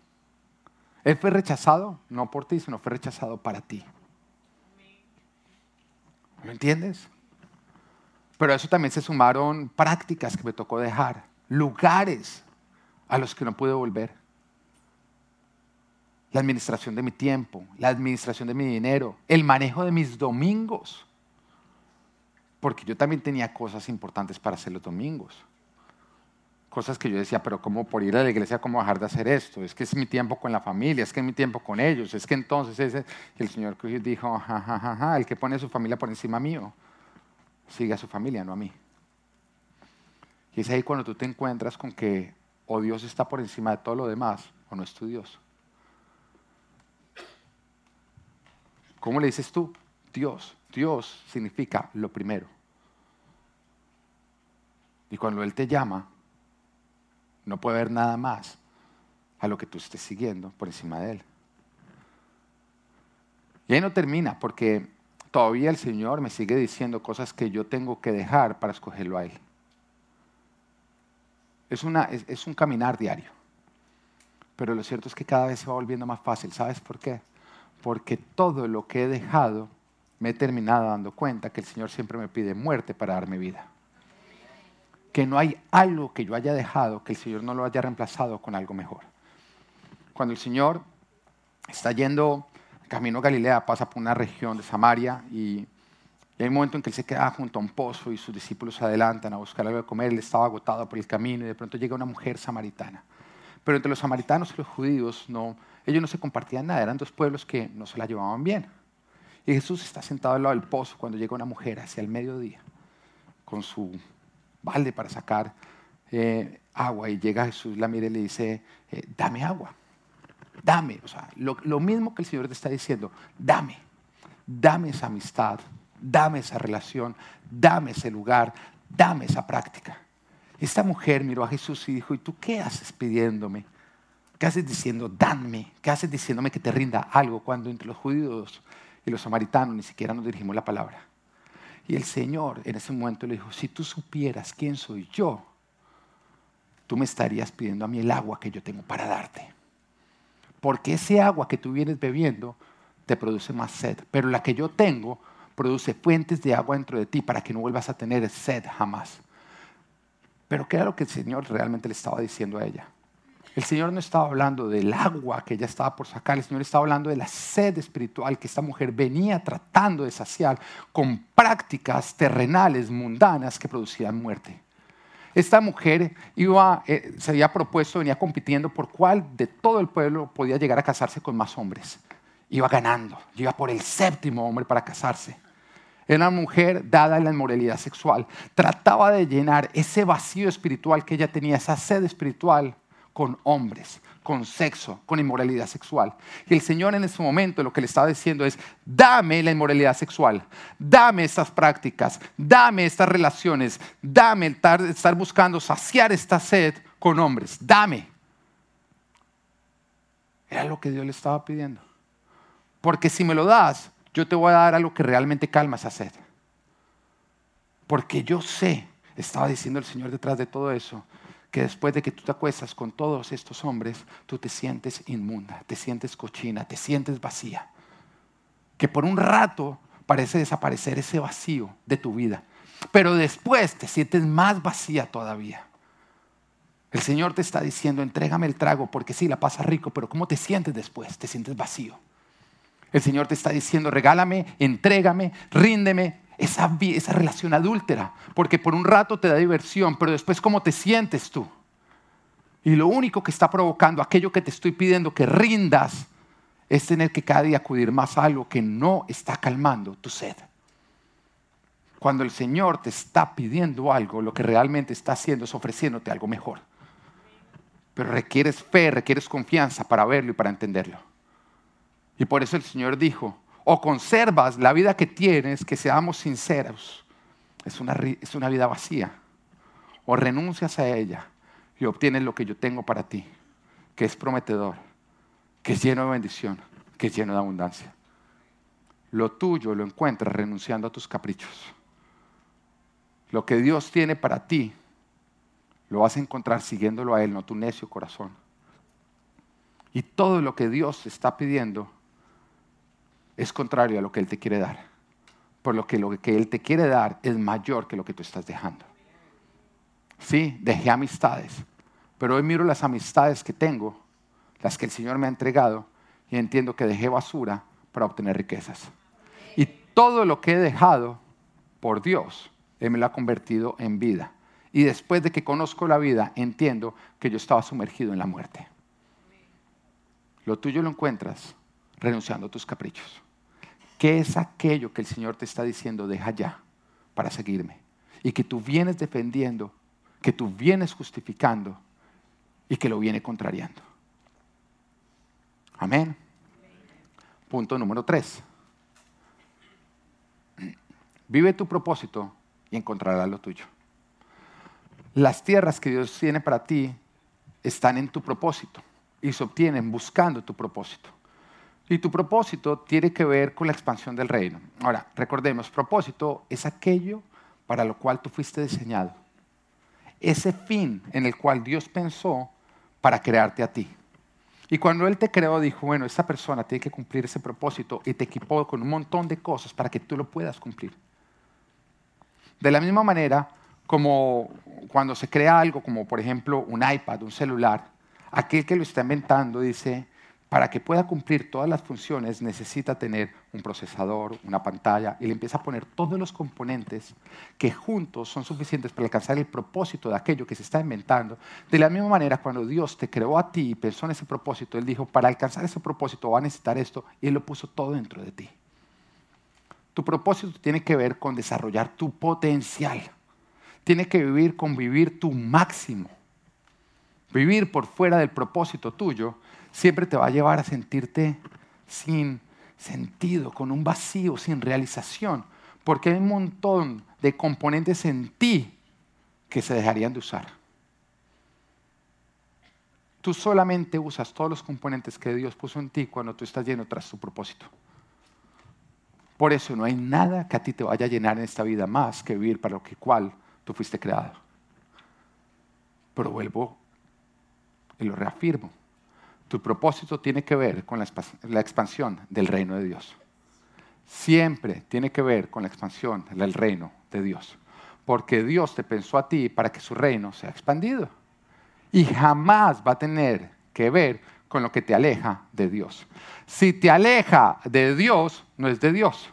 Él fue rechazado no por ti, sino fue rechazado para ti. ¿Me entiendes? Pero a eso también se sumaron prácticas que me tocó dejar, lugares a los que no pude volver. La administración de mi tiempo, la administración de mi dinero, el manejo de mis domingos. Porque yo también tenía cosas importantes para hacer los domingos cosas que yo decía, pero ¿cómo por ir a la iglesia, cómo dejar de hacer esto? Es que es mi tiempo con la familia, es que es mi tiempo con ellos, es que entonces ese, el Señor dijo, ja, ja, ja, el que pone a su familia por encima mío, sigue a su familia, no a mí. Y es ahí cuando tú te encuentras con que o Dios está por encima de todo lo demás, o no es tu Dios. ¿Cómo le dices tú? Dios. Dios significa lo primero. Y cuando Él te llama, no puede haber nada más a lo que tú estés siguiendo por encima de Él. Y ahí no termina, porque todavía el Señor me sigue diciendo cosas que yo tengo que dejar para escogerlo a Él. Es, una, es, un caminar diario. Pero lo cierto es que cada vez se va volviendo más fácil. ¿Sabes por qué? Porque todo lo que he dejado me he terminado dando cuenta que el Señor siempre me pide muerte para darme vida que no hay algo que yo haya dejado que el Señor no lo haya reemplazado con algo mejor. Cuando el Señor está yendo camino Galilea, pasa por una región de Samaria y, hay un momento en que él se queda junto a un pozo y sus discípulos se adelantan a buscar algo de comer. Él estaba agotado por el camino y de pronto llega una mujer samaritana. Pero entre los samaritanos y los judíos, no, ellos no se compartían nada, eran dos pueblos que no se la llevaban bien. Y Jesús está sentado al lado del pozo cuando llega una mujer hacia el mediodía con su balde para sacar eh, agua y llega Jesús, la mira y le dice, eh, dame agua, dame, o sea, lo, mismo que el Señor te está diciendo, dame, dame esa amistad dame esa relación, dame ese lugar, dame esa práctica. Esta mujer miró a Jesús y dijo, ¿y tú qué haces pidiéndome? ¿Qué haces diciendo, dame? ¿Qué haces diciéndome que te rinda algo cuando entre los judíos y los samaritanos ni siquiera nos dirigimos la palabra? Y el Señor en ese momento le dijo, si tú supieras quién soy yo, tú me estarías pidiendo a mí el agua que yo tengo para darte. Porque ese agua que tú vienes bebiendo te produce más sed, pero la que yo tengo produce fuentes de agua dentro de ti para que no vuelvas a tener sed jamás. Pero ¿qué era lo que el Señor realmente le estaba diciendo a ella? El Señor no estaba hablando del agua que ella estaba por sacar, el Señor estaba hablando de la sed espiritual que esta mujer venía tratando de saciar con prácticas terrenales, mundanas, que producían muerte. Esta mujer iba, eh, se había propuesto, venía compitiendo por cuál de todo el pueblo podía llegar a casarse con más hombres. Iba ganando, iba por el séptimo hombre para casarse. Era una mujer dada en la inmoralidad sexual. Trataba de llenar ese vacío espiritual que ella tenía, esa sed espiritual, con hombres, con sexo, con inmoralidad sexual. Y el Señor en ese momento lo que le estaba diciendo es, dame la inmoralidad sexual, dame estas prácticas, dame estas relaciones, dame estar buscando saciar esta sed con hombres, dame. Era lo que Dios le estaba pidiendo. Porque si me lo das, yo te voy a dar algo que realmente calma esa sed. Porque yo sé, estaba diciendo el Señor detrás de todo eso, que después de que tú te acuestas con todos estos hombres, tú te sientes inmunda, te sientes cochina, te sientes vacía. Que por un rato parece desaparecer ese vacío de tu vida, pero después te sientes más vacía todavía. El Señor te está diciendo, entrégame el trago, porque sí, la pasa rico, pero ¿cómo te sientes después? Te sientes vacío. El Señor te está diciendo, regálame, entrégame, ríndeme esa, relación adúltera, porque por un rato te da diversión, pero después ¿cómo te sientes tú? Y lo único que está provocando aquello que te estoy pidiendo que rindas es tener que cada día acudir más a algo que no está calmando tu sed. Cuando el Señor te está pidiendo algo, lo que realmente está haciendo es ofreciéndote algo mejor. Pero requieres fe, requieres confianza para verlo y para entenderlo. Y por eso el Señor dijo, o conservas la vida que tienes, que seamos sinceros, es una, es una vida vacía, o renuncias a ella y obtienes lo que yo tengo para ti, que es prometedor, que es lleno de bendición, que es lleno de abundancia. Lo tuyo lo encuentras renunciando a tus caprichos. Lo que Dios tiene para ti, lo vas a encontrar siguiéndolo a Él, no tu necio corazón. Y todo lo que Dios te está pidiendo es contrario a lo que Él te quiere dar. Por lo que lo que Él te quiere dar es mayor que lo que tú estás dejando. Sí, dejé amistades, pero hoy miro las amistades que tengo, las que el Señor me ha entregado, y entiendo que dejé basura para obtener riquezas. Y todo lo que he dejado por Dios, Él me lo ha convertido en vida. Y después de que conozco la vida, entiendo que yo estaba sumergido en la muerte. Lo tuyo lo encuentras renunciando a tus caprichos. ¿Qué es aquello que el Señor te está diciendo, deja ya para seguirme? Y que tú vienes defendiendo, que tú vienes justificando y que lo viene contrariando. Amén. Punto número tres. Vive tu propósito y encontrarás lo tuyo. Las tierras que Dios tiene para ti están en tu propósito y se obtienen buscando tu propósito. Y tu propósito tiene que ver con la expansión del reino. Ahora, recordemos, propósito es aquello para lo cual tú fuiste diseñado. Ese fin en el cual Dios pensó para crearte a ti. Y cuando Él te creó, dijo, bueno, esa persona tiene que cumplir ese propósito y te equipó con un montón de cosas para que tú lo puedas cumplir. De la misma manera, como cuando se crea algo, como por ejemplo un iPad, un celular, aquel que lo está inventando dice, para que pueda cumplir todas las funciones necesita tener un procesador, una pantalla, y le empieza a poner todos los componentes que juntos son suficientes para alcanzar el propósito de aquello que se está inventando. De la misma manera, cuando Dios te creó a ti y pensó en ese propósito, Él dijo, para alcanzar ese propósito va a necesitar esto, y Él lo puso todo dentro de ti. Tu propósito tiene que ver con desarrollar tu potencial. Tiene que vivir con vivir tu máximo. Vivir por fuera del propósito tuyo siempre te va a llevar a sentirte sin sentido, con un vacío, sin realización, Porque hay un montón de componentes en ti que se dejarían de usar. Tú solamente usas todos los componentes que Dios puso en ti cuando tú estás lleno tras su propósito. Por eso no hay nada que a ti te vaya a llenar en esta vida más que vivir para lo que cual tú fuiste creado. Pero vuelvo y lo reafirmo. Tu propósito tiene que ver con la expansión del reino de Dios. Siempre tiene que ver con la expansión del reino de Dios. Porque Dios te pensó a ti para que su reino sea expandido. Y jamás va a tener que ver con lo que te aleja de Dios. Si te aleja de Dios, no es de Dios.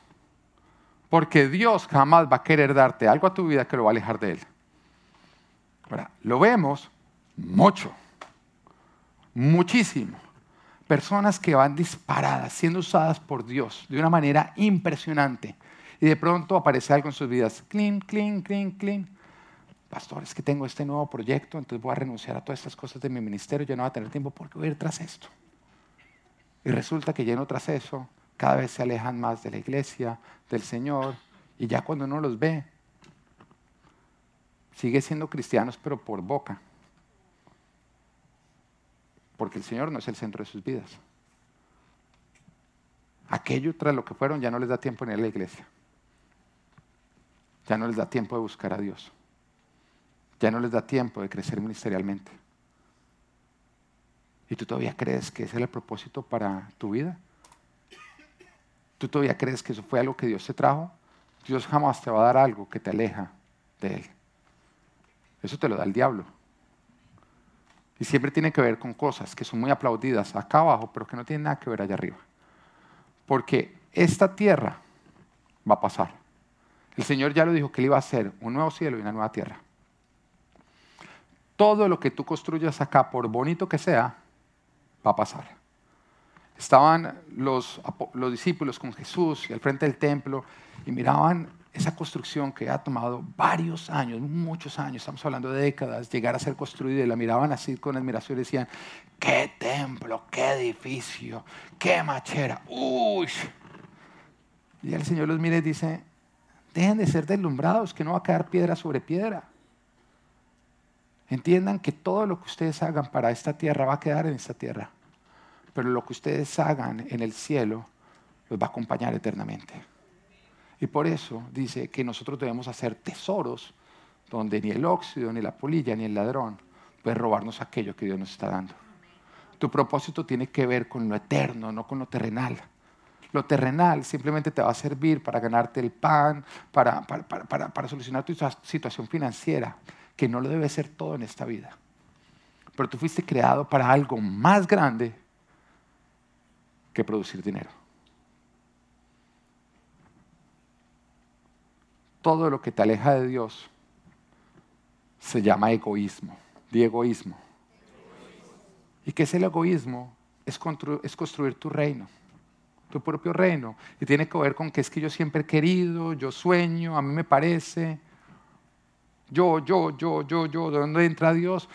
Porque Dios jamás va a querer darte algo a tu vida que lo va a alejar de Él. Ahora, lo vemos mucho muchísimo. Personas que van disparadas, siendo usadas por Dios de una manera impresionante. Y de pronto aparece algo en sus vidas. Clean, clean, clean, clean. Pastor, es que tengo este nuevo proyecto, entonces voy a renunciar a todas estas cosas de mi ministerio, ya no voy a tener tiempo porque voy a ir tras esto. Y resulta que lleno tras eso, cada vez se alejan más de la iglesia, del Señor, y ya cuando uno los ve, sigue siendo cristianos, pero por boca porque el Señor no es el centro de sus vidas. Aquello tras lo que fueron ya no les da tiempo en a la iglesia. Ya no les da tiempo de buscar a Dios. Ya no les da tiempo de crecer ministerialmente. ¿Y tú todavía crees que ese es el propósito para tu vida? ¿Tú todavía crees que eso fue algo que Dios te trajo? Dios jamás te va a dar algo que te aleja de Él. Eso te lo da el diablo. Y siempre tiene que ver con cosas que son muy aplaudidas acá abajo, pero que no tienen nada que ver allá arriba. Porque esta tierra va a pasar. El Señor ya lo dijo que Él iba a hacer un nuevo cielo y una nueva tierra. Todo lo que tú construyas acá, por bonito que sea, va a pasar. Estaban los, los discípulos con Jesús y al frente del templo y miraban esa construcción que ha tomado varios años, muchos años, estamos hablando de décadas, llegar a ser construida y la miraban así con admiración y decían, qué templo, qué edificio, qué machera, uy. Y el Señor los mira y dice, dejen de ser deslumbrados, que no va a quedar piedra sobre piedra. Entiendan que todo lo que ustedes hagan para esta tierra va a quedar en esta tierra, pero lo que ustedes hagan en el cielo los va a acompañar eternamente. Y por eso dice que nosotros debemos hacer tesoros donde ni el óxido, ni la polilla, ni el ladrón puede robarnos aquello que Dios nos está dando. Tu propósito tiene que ver con lo eterno, no con lo terrenal. Lo terrenal simplemente te va a servir para ganarte el pan, para, para, solucionar tu situación financiera, que no lo debe ser todo en esta vida. Pero tú fuiste creado para algo más grande que producir dinero. Todo lo que te aleja de Dios se llama egoísmo, de egoísmo. ¿Y qué es el egoísmo? Es, es construir tu reino, tu propio reino. Y tiene que ver con que es que yo siempre he querido, yo sueño, a mí me parece. Yo, yo, yo, yo, yo, ¿de dónde entra Dios?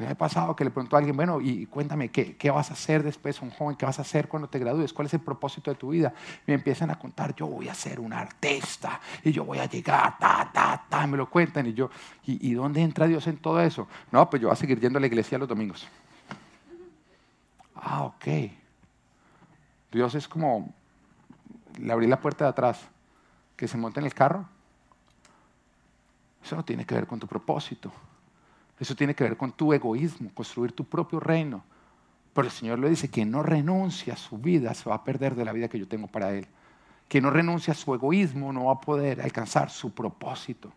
Me ha pasado que le preguntó a alguien, bueno, y cuéntame, ¿qué, ¿qué, vas a hacer después, un joven? ¿Qué vas a hacer cuando te gradúes? ¿Cuál es el propósito de tu vida? Y me empiezan a contar, yo voy a ser un artista y yo voy a llegar, ta, ta, ta, me lo cuentan. Y yo, ¿y, dónde entra Dios en todo eso? No, pues yo voy a seguir yendo a la iglesia los domingos. Ah, ok. Dios es como, le abrí la puerta de atrás, que se monte en el carro. Eso no tiene que ver con tu propósito. Eso tiene que ver con tu egoísmo, construir tu propio reino. Pero el Señor le dice que no renuncia a su vida, se va a perder de la vida que yo tengo para Él. Que no renuncia a su egoísmo, no va a poder alcanzar su propósito.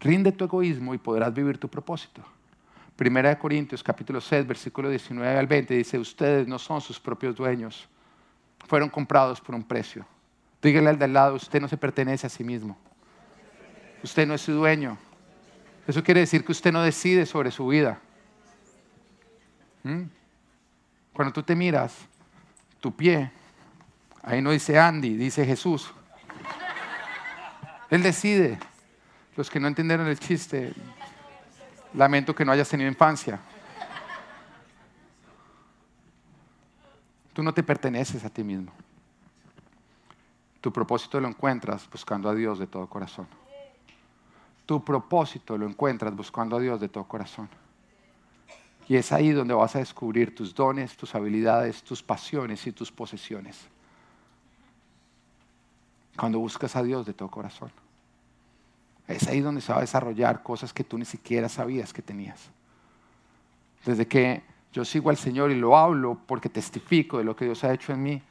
Rinde tu egoísmo y podrás vivir tu propósito. Primera de Corintios capítulo 6, versículo 19 al 20 dice, ustedes no son sus propios dueños, fueron comprados por un precio. Dígale al de al lado, usted no se pertenece a sí mismo. Usted no es su dueño. Eso quiere decir que usted no decide sobre su vida. ¿Mm? Cuando tú te miras, tu pie, ahí no dice Andy, dice Jesús. Él decide. Los que no entendieron el chiste, lamento que no hayas tenido infancia. Tú no te perteneces a ti mismo. Tu propósito lo encuentras buscando a Dios de todo corazón. Tu propósito lo encuentras buscando a Dios de todo corazón. Y es ahí donde vas a descubrir tus dones, tus habilidades, tus pasiones y tus posesiones. Cuando buscas a Dios de todo corazón. Es ahí donde se va a desarrollar cosas que tú ni siquiera sabías que tenías. Desde que yo sigo al Señor y lo hablo porque testifico de lo que Dios ha hecho en mí,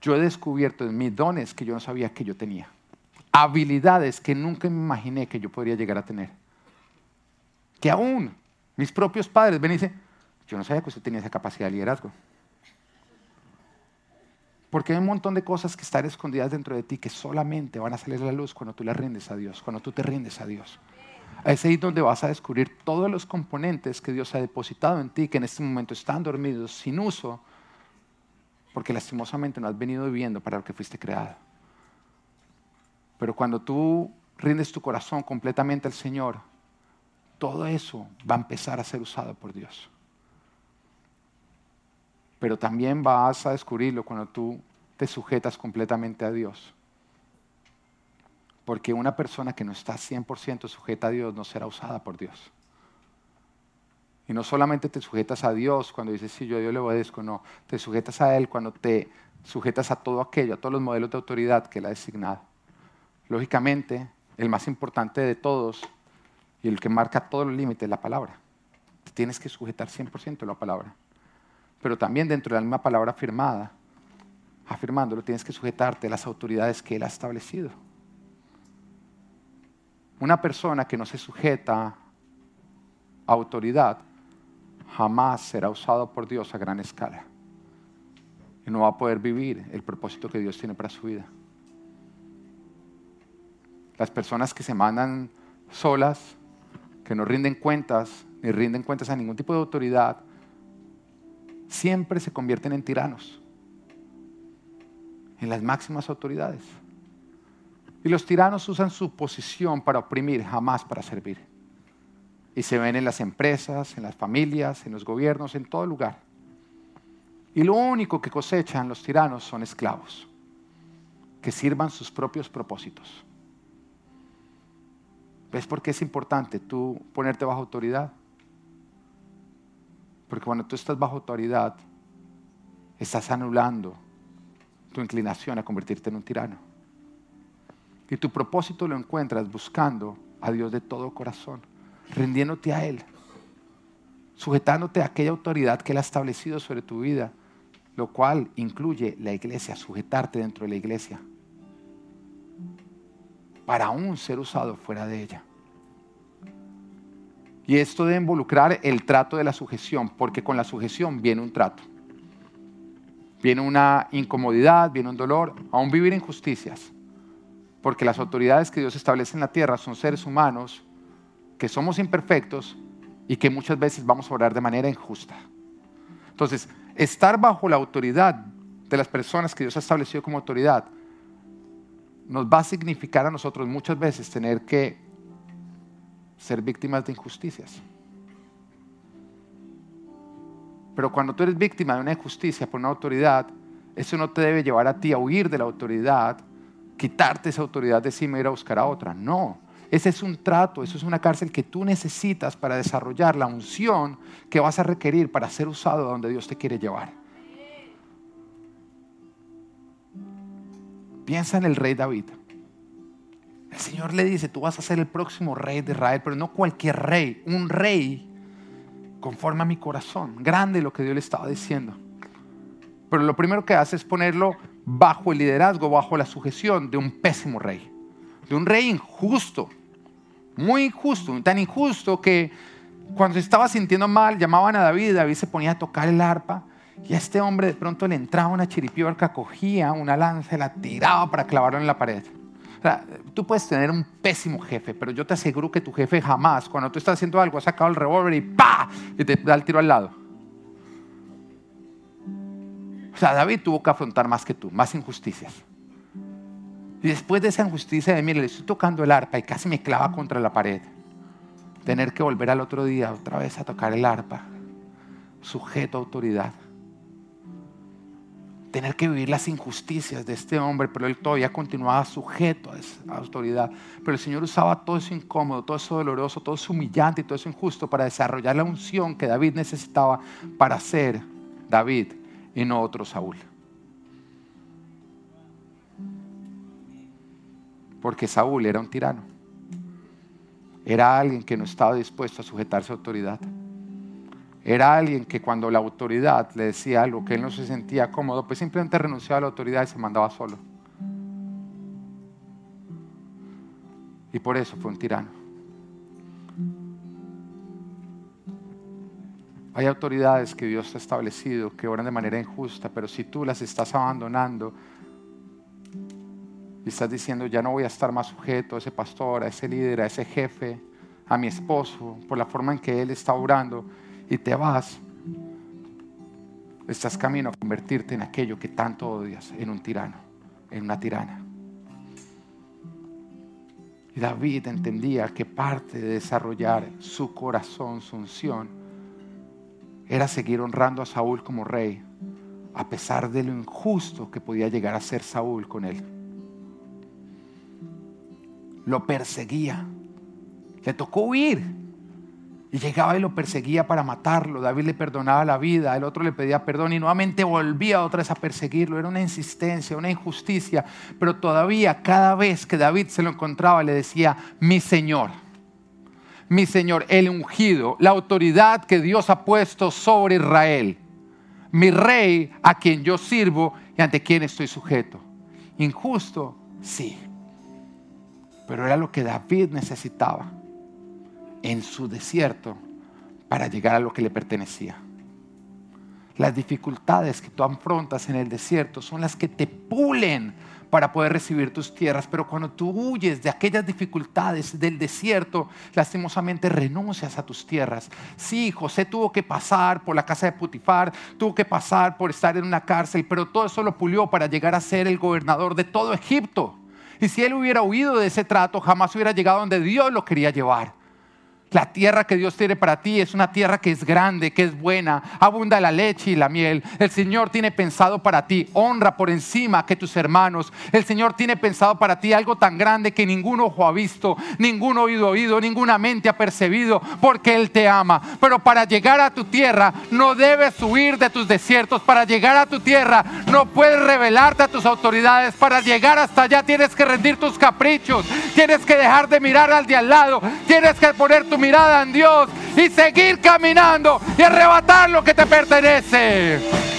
yo he descubierto en mis dones que yo no sabía que yo tenía. Habilidades que nunca me imaginé que yo podría llegar a tener. Que aún mis propios padres ven y dicen, yo no sabía que usted tenía esa capacidad de liderazgo. Porque hay un montón de cosas que están escondidas dentro de ti que solamente van a salir a la luz cuando tú le rindes a Dios, cuando tú te rindes a Dios. Es ahí donde vas a descubrir todos los componentes que Dios ha depositado en ti, que en este momento están dormidos, sin uso, porque lastimosamente no has venido viviendo para lo que fuiste creado. Pero cuando tú rindes tu corazón completamente al Señor, todo eso va a empezar a ser usado por Dios. Pero también vas a descubrirlo cuando tú te sujetas completamente a Dios. Porque una persona que no está 100% sujeta a Dios no será usada por Dios. Y no solamente te sujetas a Dios cuando dices, sí, yo a Dios le obedezco, no, te sujetas a Él cuando te sujetas a todo aquello, a todos los modelos de autoridad que Él ha designado. Lógicamente, el más importante de todos y el que marca todos los límites es la palabra. Te tienes que sujetar 100% a la palabra. Pero también dentro de la misma palabra afirmada, afirmándolo, tienes que sujetarte a las autoridades que Él ha establecido. Una persona que no se sujeta a autoridad jamás será usado por Dios a gran escala. Y no va a poder vivir el propósito que Dios tiene para su vida. Las personas que se mandan solas, que no rinden cuentas, ni rinden cuentas a ningún tipo de autoridad, siempre se convierten en tiranos, en las máximas autoridades. Y los tiranos usan su posición para oprimir, jamás para servir. Y se ven en las empresas, en las familias, en los gobiernos, en todo lugar. Y lo único que cosechan los tiranos son esclavos, que sirvan sus propios propósitos. ¿Ves por qué es importante tú ponerte bajo autoridad? Porque cuando tú estás bajo autoridad, estás anulando tu inclinación a convertirte en un tirano. Y tu propósito lo encuentras buscando a Dios de todo corazón, rindiéndote a Él, sujetándote a aquella autoridad que Él ha establecido sobre tu vida, lo cual incluye la iglesia, sujetarte dentro de la iglesia, para aún ser usado fuera de ella. Y esto debe involucrar el trato de la sujeción, porque con la sujeción viene un trato. Viene una incomodidad, viene un dolor, aún vivir injusticias. Porque las autoridades que Dios establece en la tierra son seres humanos que somos imperfectos y que muchas veces vamos a orar de manera injusta. Entonces, estar bajo la autoridad de las personas que Dios ha establecido como autoridad nos va a significar a nosotros muchas veces tener que ser víctimas de injusticias. Pero cuando tú eres víctima de una injusticia por una autoridad, eso no te debe llevar a ti a huir de la autoridad, quitarte esa autoridad de encima y ir a buscar a otra. No, ese es un trato, eso es una cárcel que tú necesitas para desarrollar la unción que vas a requerir para ser usado donde Dios te quiere llevar. Piensa en el rey David. El Señor le dice, tú vas a ser el próximo rey de Israel, pero no cualquier rey, un rey conforme a mi corazón. Grande lo que Dios le estaba diciendo. Pero lo primero que hace es ponerlo bajo el liderazgo, bajo la sujeción de un pésimo rey, de un rey injusto, muy injusto, tan injusto que cuando se estaba sintiendo mal llamaban a David, David se ponía a tocar el arpa y a este hombre de pronto le entraba una chiripiorca, cogía una lanza y la tiraba para clavarlo en la pared tú puedes tener un pésimo jefe, pero yo te aseguro que tu jefe jamás, cuando tú estás haciendo algo, ha sacado el revólver y ¡pa! y te da el tiro al lado. O sea, David tuvo que afrontar más que tú, más injusticias. Y después de esa injusticia de, mire, le estoy tocando el arpa y casi me clava contra la pared. Tener que volver al otro día otra vez a tocar el arpa, sujeto a autoridad tener que vivir las injusticias de este hombre, pero él todavía continuaba sujeto a esa autoridad. Pero el Señor usaba todo eso incómodo, todo eso doloroso, todo eso humillante y todo eso injusto para desarrollar la unción que David necesitaba para ser David y no otro Saúl. Porque Saúl era un tirano. Era alguien que no estaba dispuesto a sujetarse a autoridad. Era alguien que cuando la autoridad le decía algo que él no se sentía cómodo, pues simplemente renunciaba a la autoridad y se mandaba solo. Y por eso fue un tirano. Hay autoridades que Dios ha establecido que oran de manera injusta, pero si tú las estás abandonando y estás diciendo, ya no voy a estar más sujeto a ese pastor, a ese líder, a ese jefe, a mi esposo, por la forma en que él está orando, y te vas, estás camino a convertirte en aquello que tanto odias, en un tirano, en una tirana. Y David entendía que parte de desarrollar su corazón, su unción, era seguir honrando a Saúl como rey, a pesar de lo injusto que podía llegar a ser Saúl con él. Lo perseguía, le tocó huir y llegaba y lo perseguía para matarlo. David le perdonaba la vida, el otro le pedía perdón y nuevamente volvía otra vez a perseguirlo. Era una insistencia, una injusticia. Pero todavía cada vez que David se lo encontraba le decía, mi Señor, mi Señor, el ungido, la autoridad que Dios ha puesto sobre Israel, mi rey a quien yo sirvo y ante quien estoy sujeto. Injusto, sí. Pero era lo que David necesitaba en su desierto para llegar a lo que le pertenecía. Las dificultades que tú afrontas en el desierto son las que te pulen para poder recibir tus tierras, pero cuando tú huyes de aquellas dificultades del desierto, lastimosamente renuncias a tus tierras. Sí, José tuvo que pasar por la casa de Putifar, tuvo que pasar por estar en una cárcel, pero todo eso lo pulió para llegar a ser el gobernador de todo Egipto. Y si él hubiera huido de ese trato, jamás hubiera llegado donde Dios lo quería llevar. La tierra que Dios tiene para ti es una tierra que es grande, que es buena, abunda la leche y la miel. El Señor tiene pensado para ti honra por encima que tus hermanos. El Señor tiene pensado para ti algo tan grande que ningún ojo ha visto, ningún oído ha oído, ninguna mente ha percibido, porque Él te ama. Pero para llegar a tu tierra no debes huir de tus desiertos. Para llegar a tu tierra no puedes revelarte a tus autoridades. Para llegar hasta allá tienes que rendir tus caprichos, tienes que dejar de mirar al de al lado, tienes que poner mirada en Dios y seguir caminando y arrebatar lo que te pertenece.